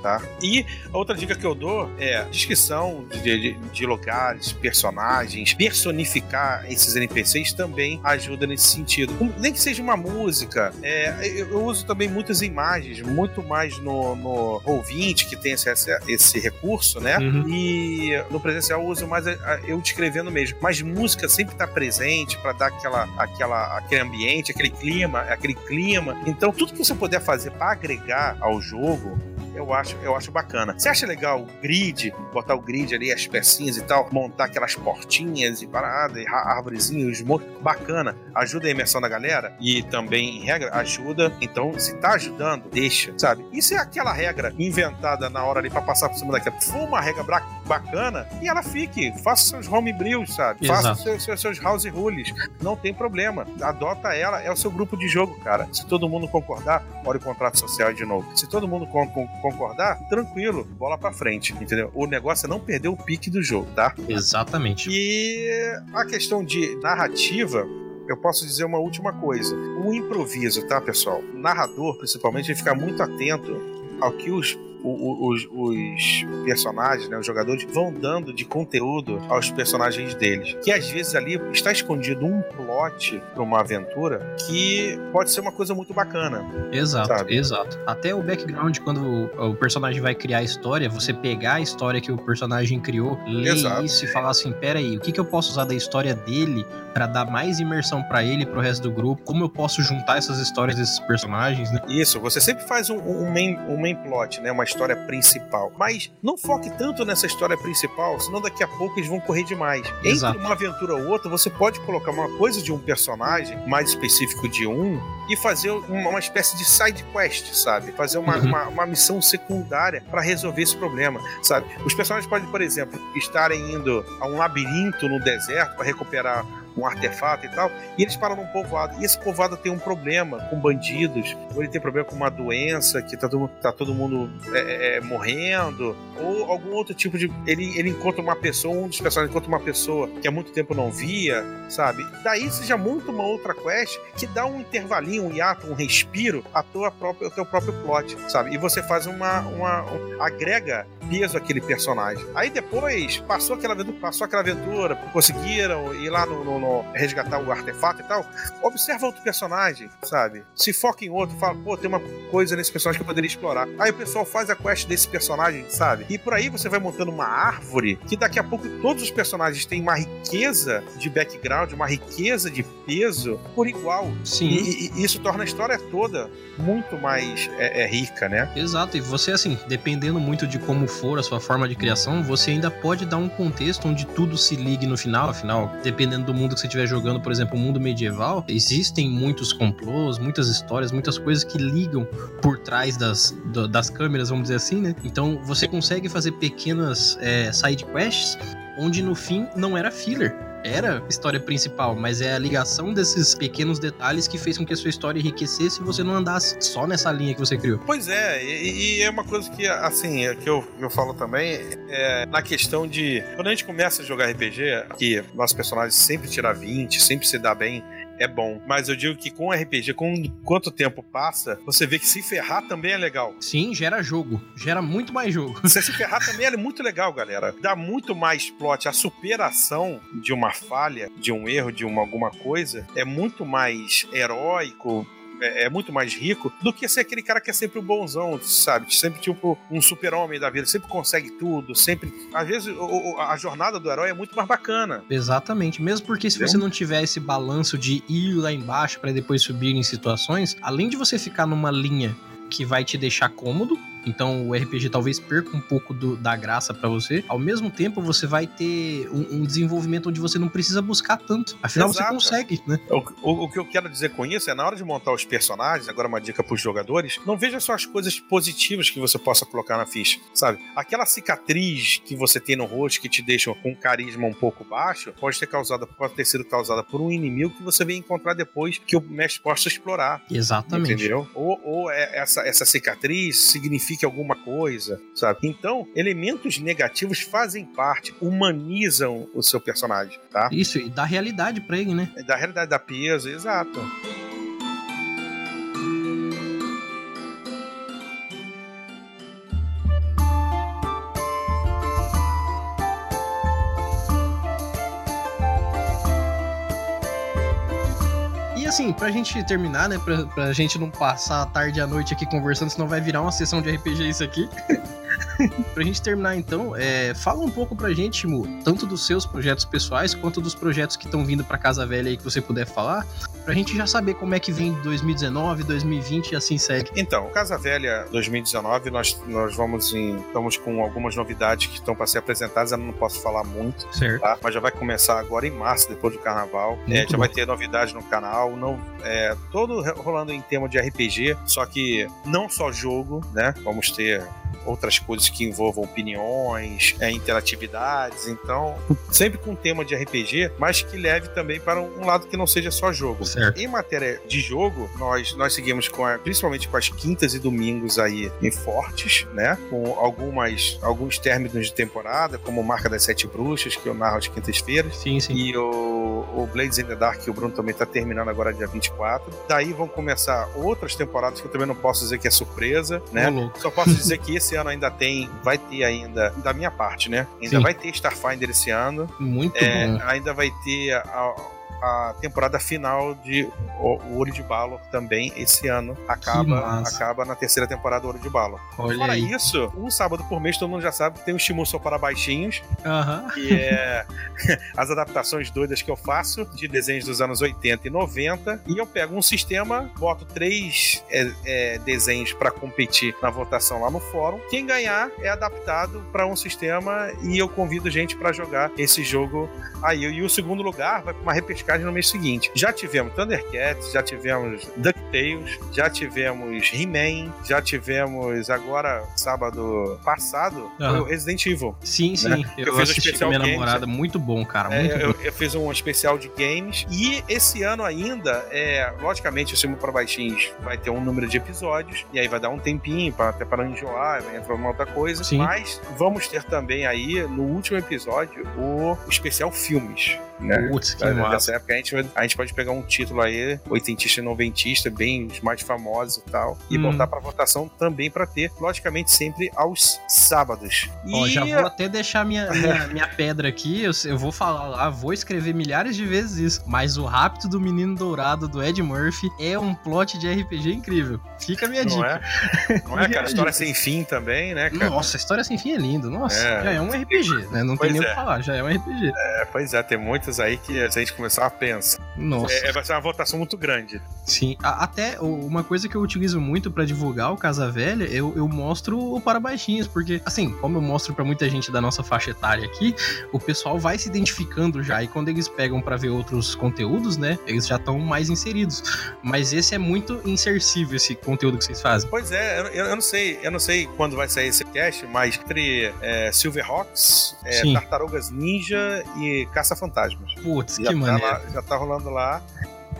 Speaker 3: tá? E a outra dica que eu dou é descrição de, de, de lugares, personagens, personificar esses NPCs também ajuda nesse sentido. Nem que seja uma música, é, eu, eu, uso também muitas imagens, muito mais no, no Roll20 que tem esse, esse recurso, né? Uhum. E no presencial eu uso mais eu descrevendo mesmo. Mas música sempre está presente para dar aquela, aquela, aquele ambiente, aquele clima, aquele clima. Então tudo que você puder fazer para agregar ao jogo eu acho, eu acho bacana. Você acha legal o grid, botar o grid ali, as pecinhas e tal, montar aquelas portinhas e parada, e árvorezinhos, bacana. Ajuda a imersão da galera e também, em regra, ajuda. Então, se tá ajudando, deixa, sabe? E se é aquela regra inventada na hora ali pra passar por cima daquela for uma regra bacana, e ela fique, faça seus homebrews, sabe? Exato. Faça seus, seus, seus house rules. Não tem problema. Adota ela, é o seu grupo de jogo, cara. Se todo mundo concordar, olha o contrato social de novo. Se todo mundo concordar, tranquilo, bola pra frente, entendeu? O negócio é não perder o pique do jogo, tá?
Speaker 2: Exatamente.
Speaker 3: E a questão de narrativa, eu posso dizer uma última coisa. O improviso, tá, pessoal? O narrador, principalmente, ele fica muito atento ao que os os, os, personagens, né, os jogadores, vão dando de conteúdo aos personagens deles. Que às vezes ali está escondido um plot para uma aventura que pode ser uma coisa muito bacana.
Speaker 2: Exato, sabe? exato. Até o background, quando o, o, personagem vai criar a história, você pegar a história que o personagem criou, ler exato. isso e falar assim: peraí, o que, que eu posso usar da história dele para dar mais imersão para ele e pro resto do grupo? Como eu posso juntar essas histórias desses personagens, né?
Speaker 3: Isso, você sempre faz um, um, main, um main plot, né? Uma história principal. Mas não foque tanto nessa história principal, senão daqui a pouco eles vão correr demais. Exato. Entre uma aventura ou outra, você pode colocar uma coisa de um personagem, mais específico de um, e fazer uma, uma espécie de side quest, sabe? Fazer uma, uhum. uma, uma, missão secundária para resolver esse problema, sabe? Os personagens podem, por exemplo, estarem indo a um labirinto no deserto para recuperar um artefato e tal, e eles param num povoado. E esse povoado tem um problema com bandidos, ou ele tem problema com uma doença que tá todo, tá todo mundo é, é, é, morrendo, ou algum outro tipo de. Ele, ele encontra uma pessoa, um dos personagens encontra uma pessoa que há muito tempo não via, sabe? Daí você já monta uma outra quest que dá um intervalinho, um hiato, um respiro à tua própria, ao teu próprio plot, sabe? E você faz uma. uma um, agrega peso àquele personagem. Aí depois, passou aquela aventura, passou aquela aventura, conseguiram ir lá no, no resgatar o artefato e tal, observa outro personagem, sabe? Se foca em outro, fala, pô, tem uma coisa nesse personagem que eu poderia explorar. Aí o pessoal faz a quest desse personagem, sabe? E por aí você vai montando uma árvore que daqui a pouco todos os personagens têm uma riqueza de background, uma riqueza de peso por igual.
Speaker 2: Sim.
Speaker 3: E, e isso torna a história toda muito mais é, é, rica, né?
Speaker 2: Exato. E você, assim, dependendo muito de como for a sua forma de criação, você ainda pode dar um contexto onde tudo se ligue no final. Afinal, dependendo do mundo quando você estiver jogando, por exemplo, o mundo medieval, existem muitos complôs, muitas histórias, muitas coisas que ligam por trás das, das câmeras, vamos dizer assim, né? Então você consegue fazer pequenas é, side quests onde no fim não era filler era a história principal, mas é a ligação desses pequenos detalhes que fez com que a sua história enriquecesse e você não andasse só nessa linha que você criou.
Speaker 3: Pois é, e, e é uma coisa que, assim, é que eu, eu falo também, é na questão de. Quando a gente começa a jogar RPG, que nosso personagem sempre tira 20, sempre se dá bem, é bom. Mas eu digo que com RPG, com quanto tempo passa, você vê que se ferrar também é legal.
Speaker 2: Sim, gera jogo. Gera muito mais jogo.
Speaker 3: Você se ferrar também é muito legal, galera. Dá muito mais plot. A superação de uma falha, de um erro, de uma, alguma coisa, é muito mais heróico, é, é, muito mais rico do que ser aquele cara que é sempre o bonzão, sabe? Sempre tipo um super-homem da vida, sempre consegue tudo, sempre. Às vezes o, a jornada do herói é muito mais bacana.
Speaker 2: Exatamente. Mesmo porque se você não tiver esse balanço de ir lá embaixo para depois subir em situações, além de você ficar numa linha que vai te deixar cômodo, então o RPG talvez perca um pouco do, da graça para você. Ao mesmo tempo, você vai ter um, um, desenvolvimento onde você não precisa buscar tanto. Afinal, Exato. você consegue, né?
Speaker 3: O, o, o, que eu quero dizer com isso é, na hora de montar os personagens, agora uma dica pros jogadores, não veja só as coisas positivas que você possa colocar na ficha, sabe? Aquela cicatriz que você tem no rosto que te deixa com um carisma um pouco baixo, pode ter causada, pode ter sido causada por um inimigo que você vem encontrar depois que o mestre possa explorar.
Speaker 2: Exatamente.
Speaker 3: Entendeu? Ou, ou é, essa, essa cicatriz significa signifique alguma coisa, sabe? Então, elementos negativos fazem parte, humanizam o seu personagem, tá?
Speaker 2: Isso, e dá realidade pra ele, né?
Speaker 3: Dá realidade, dá peso, exato.
Speaker 2: Assim, pra gente terminar, né? Pra, pra gente não passar a tarde e a noite aqui conversando, senão vai virar uma sessão de RPG isso aqui. pra gente terminar então, é, fala um pouco pra gente, Mu, tanto dos seus projetos pessoais quanto dos projetos que estão vindo pra Casa Velha aí que você puder falar, pra gente já saber como é que vem 2019, 2020 e assim segue.
Speaker 3: Então, Casa Velha 2019, nós, nós vamos em. Estamos com algumas novidades que estão para ser apresentadas, eu não posso falar muito,
Speaker 2: certo. Tá?
Speaker 3: Mas já vai começar agora em março, depois do carnaval. É, já vai ter novidades no canal, não, é, todo rolando em tema de RPG, só que não só jogo, né? Vamos ter outras coisas que envolvam opiniões, é, interatividades, então sempre com tema de RPG, mas que leve também para um lado que não seja só jogo.
Speaker 2: Certo.
Speaker 3: Em matéria de jogo, nós, nós seguimos com a, principalmente com as quintas e domingos aí em fortes, né? Com algumas alguns términos de temporada, como Marca das Sete Bruxas, que eu narro às quintas-feiras.
Speaker 2: Sim, sim.
Speaker 3: E o, o Blades in the Dark, que o Bruno também está terminando agora dia 24. Daí vão começar outras temporadas que eu também não posso dizer que é surpresa, né? Só posso dizer que esse ano ainda tem, vai ter ainda, da minha parte, né? Ainda Sim. vai ter Starfinder esse ano.
Speaker 2: Muito é, bom.
Speaker 3: Ainda vai ter a, a temporada final de O Ouro de Balo também esse ano acaba acaba na terceira temporada do Ouro de Balo.
Speaker 2: Olha Fora aí.
Speaker 3: isso, um sábado por mês todo mundo já sabe que tem o Shimu só para baixinhos,
Speaker 2: uhum.
Speaker 3: que é as adaptações doidas que eu faço de desenhos dos anos 80 e 90 e eu pego um sistema, boto três é, é, desenhos para competir na votação lá no fórum. Quem ganhar é adaptado para um sistema e eu convido gente para jogar esse jogo aí. E o segundo lugar vai para uma repescagem no mês seguinte. Já tivemos Thundercats, já tivemos DuckTales, já tivemos He-Man, já tivemos agora, sábado passado, uhum. Resident Evil.
Speaker 2: Sim, né? sim. Eu, eu fiz um especial com minha games, namorada, muito bom, cara.
Speaker 3: É,
Speaker 2: muito
Speaker 3: eu,
Speaker 2: bom.
Speaker 3: eu, fiz um especial de games e esse ano ainda, é, logicamente, o Cimo para Baixinhos vai ter um número de episódios e aí vai dar um tempinho pra, até para enjoar, vai entrar uma outra coisa.
Speaker 2: Sim.
Speaker 3: Mas vamos ter também aí, no último episódio, o especial filmes. Né?
Speaker 2: Putz, que massa
Speaker 3: época a gente, a gente pode pegar um título aí, oitentista e noventista, bem os mais famosos e tal, e hum. botar para votação também para ter, logicamente, sempre aos sábados.
Speaker 2: Ó, já vou até deixar minha, minha, minha pedra aqui, eu, eu, vou falar lá, vou escrever milhares de vezes isso, mas o Rápido do Menino Dourado do Ed Murphy é um plot de RPG incrível. Fica a minha
Speaker 3: Não
Speaker 2: dica.
Speaker 3: É? Não é, cara? História sem fim também, né, cara?
Speaker 2: Nossa, a história sem fim é lindo. Nossa, é. já é um RPG, né? Não pois tem nem o é. que falar, já é um RPG.
Speaker 3: É, É, pois é, tem muitos aí que a gente começar a pensar.
Speaker 2: Nossa.
Speaker 3: É, vai ser uma votação muito grande.
Speaker 2: Sim, até uma coisa que eu utilizo muito para divulgar o Casa Velha, eu, eu mostro o para baixinhos, porque assim, como eu mostro para muita gente da nossa faixa etária aqui, o pessoal vai se identificando já e quando eles pegam para ver outros conteúdos, né, eles já estão mais inseridos. Mas esse é muito insercível esse conteúdo que vocês fazem.
Speaker 3: Pois é, eu, eu não sei, eu não sei quando vai sair esse cast, mas entre é, Silverhawks, é, Tartarugas Ninja e Caça-Fantasmas.
Speaker 2: Putz,
Speaker 3: que tá
Speaker 2: maneiro.
Speaker 3: Lá, já tá rolando lá.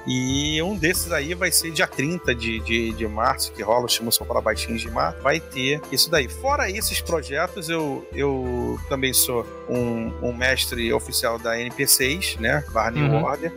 Speaker 3: E um desses aí vai ser dia 30 de, de, de março, que rola o Estimação para Baixinhos de Mar. Vai ter isso daí. Fora esses projetos, eu, eu também sou um, um mestre oficial da NP6, né? Barra New uhum. Order.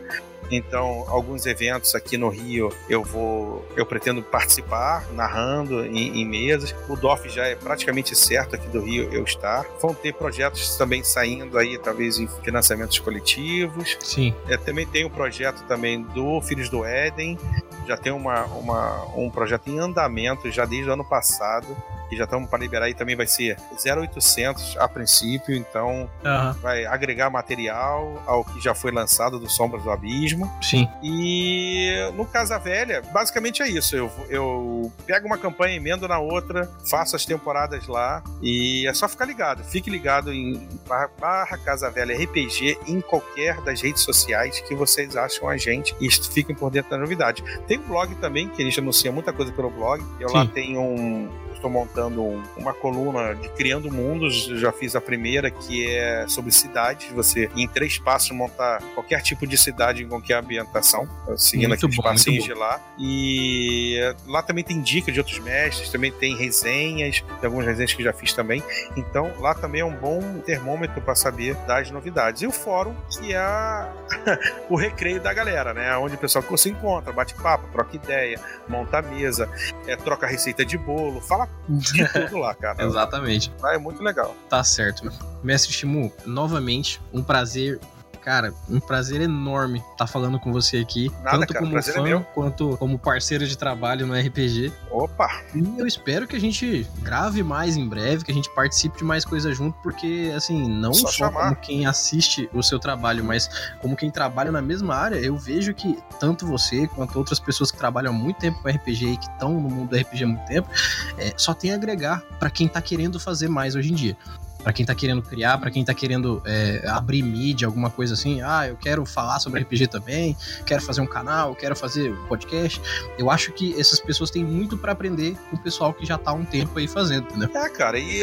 Speaker 3: Então, alguns eventos aqui no Rio eu vou, eu pretendo participar, narrando em, em mesas. O DOF já é praticamente certo aqui do Rio eu estar. Vão ter projetos também saindo aí, talvez em financiamentos coletivos.
Speaker 2: Sim.
Speaker 3: É, também tem um projeto também do Filhos do Éden. Já tem uma, uma, um projeto em andamento já desde o ano passado que já estamos para liberar aí também vai ser 0800 a princípio, então
Speaker 2: uhum.
Speaker 3: vai agregar material ao que já foi lançado do Sombras do Abismo.
Speaker 2: Sim.
Speaker 3: E no Casa Velha, basicamente é isso. Eu, eu pego uma campanha, emendo na outra, faço as temporadas lá e é só ficar ligado. Fique ligado em barra, barra Casa Velha RPG em qualquer das redes sociais que vocês acham a gente e fiquem por dentro da novidade. Tem um blog também, que a gente anuncia muita coisa pelo blog. Eu Sim. lá tenho um, estou montando uma coluna de Criando Mundos. Já fiz a primeira, que é sobre cidades. Você, em três passos, montar qualquer tipo de cidade em qualquer ambientação, seguindo muito aqueles bom, passinhos de lá. E lá também tem dicas de outros mestres, também tem resenhas, tem algumas resenhas que já fiz também. Então, lá também é um bom termômetro para saber das novidades. E o fórum, que é o recreio da galera, né? Onde o pessoal se encontra, bate papo, troca ideia, monta mesa, é, troca receita de bolo, fala de tudo lá, cara.
Speaker 2: Exatamente.
Speaker 3: É muito legal.
Speaker 2: Tá certo. Mestre Shimu, novamente, um prazer Cara, um prazer enorme estar tá falando com você aqui.
Speaker 3: Nada,
Speaker 2: tanto
Speaker 3: cara,
Speaker 2: como
Speaker 3: é
Speaker 2: fã,
Speaker 3: é
Speaker 2: quanto como parceiro de trabalho no RPG.
Speaker 3: Opa!
Speaker 2: E eu espero que a gente grave mais em breve, que a gente participe de mais coisas junto, porque, assim, não só, só como quem assiste o seu trabalho, mas como quem trabalha na mesma área, eu vejo que tanto você quanto outras pessoas que trabalham há muito tempo com RPG e que estão no mundo do RPG há muito tempo, é, só tem a agregar para quem tá querendo fazer mais hoje em dia para quem tá querendo criar, para quem tá querendo é, abrir mídia, alguma coisa assim, ah, eu quero falar sobre RPG também, quero fazer um canal, quero fazer um podcast. Eu acho que essas pessoas têm muito para aprender com o pessoal que já tá há um tempo aí fazendo, né?
Speaker 3: É, cara, e,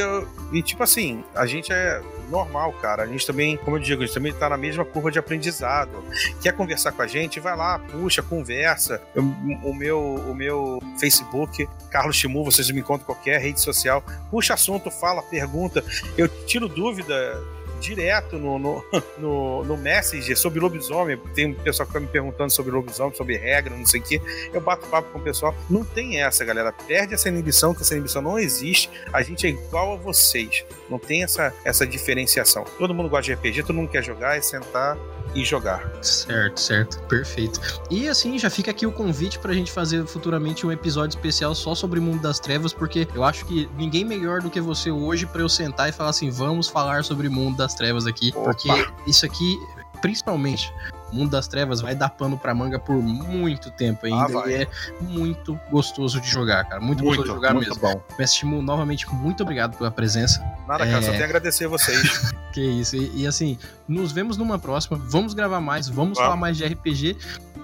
Speaker 3: e tipo assim, a gente é normal, cara. A gente também, como eu digo, a gente também tá na mesma curva de aprendizado. Quer conversar com a gente? Vai lá, puxa, conversa. Eu, o, meu, o meu Facebook, Carlos Timu, vocês me encontram qualquer rede social. Puxa assunto, fala, pergunta. Eu tiro dúvida direto no, no, no, no Messenger sobre lobisomem. Tem um pessoal que fica me perguntando sobre lobisomem, sobre regra, não sei o quê. Eu bato papo com o pessoal. Não tem essa, galera. Perde essa inibição, que essa inibição não existe. A gente é igual a vocês. Não tem essa, essa diferenciação. Todo mundo gosta de RPG, todo mundo quer jogar, é sentar e jogar.
Speaker 2: Certo, certo. Perfeito. E assim, já fica aqui o convite pra gente fazer futuramente um episódio especial só sobre o mundo das trevas, porque eu acho que ninguém melhor do que você hoje para eu sentar e falar assim, vamos falar sobre o mundo das trevas aqui, Opa. porque isso aqui, principalmente, Mundo das Trevas vai dar pano pra manga por muito tempo ainda. Ah, e é muito gostoso de jogar, cara. Muito, muito gostoso de jogar
Speaker 3: muito
Speaker 2: mesmo.
Speaker 3: Bom.
Speaker 2: Mestre novamente, muito obrigado pela presença.
Speaker 3: Nada, cara, é... só tenho a agradecer a vocês.
Speaker 2: que isso. E, e, assim, nos vemos numa próxima. Vamos gravar mais, vamos, vamos. falar mais de RPG.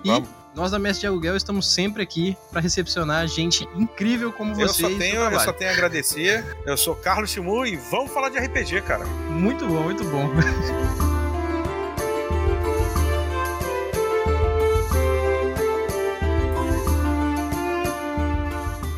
Speaker 2: E vamos. Nós da Mestre de Aluguel estamos sempre aqui para recepcionar gente incrível como vocês.
Speaker 3: Eu só, tenho, eu só tenho a agradecer. Eu sou Carlos Timu e vamos falar de RPG, cara.
Speaker 2: Muito bom, muito bom.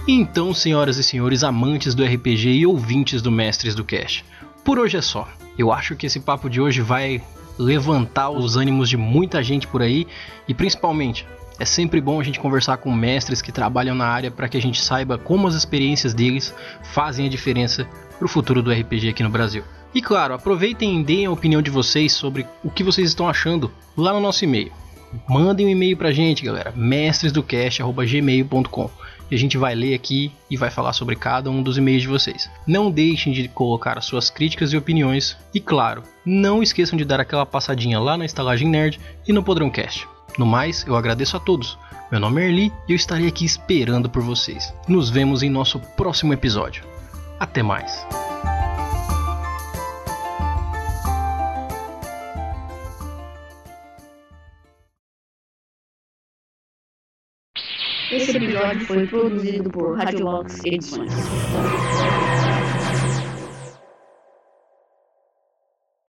Speaker 2: Então, senhoras e senhores, amantes do RPG e ouvintes do Mestres do Cast, por hoje é só. Eu acho que esse papo de hoje vai levantar os ânimos de muita gente por aí e principalmente é sempre bom a gente conversar com mestres que trabalham na área para que a gente saiba como as experiências deles fazem a diferença para o futuro do RPG aqui no Brasil. E claro, aproveitem e deem a opinião de vocês sobre o que vocês estão achando lá no nosso e-mail. Mandem um e-mail pra gente, galera, mestresdocast@gmail.com e a gente vai ler aqui e vai falar sobre cada um dos e-mails de vocês. Não deixem de colocar as suas críticas e opiniões e, claro, não esqueçam de dar aquela passadinha lá na Estalagem Nerd e no Podrão Cast. No mais, eu agradeço a todos. Meu nome é Erli e eu estarei aqui esperando por vocês. Nos vemos em nosso próximo episódio. Até mais.
Speaker 1: Esse episódio foi produzido por Radiobox Edições.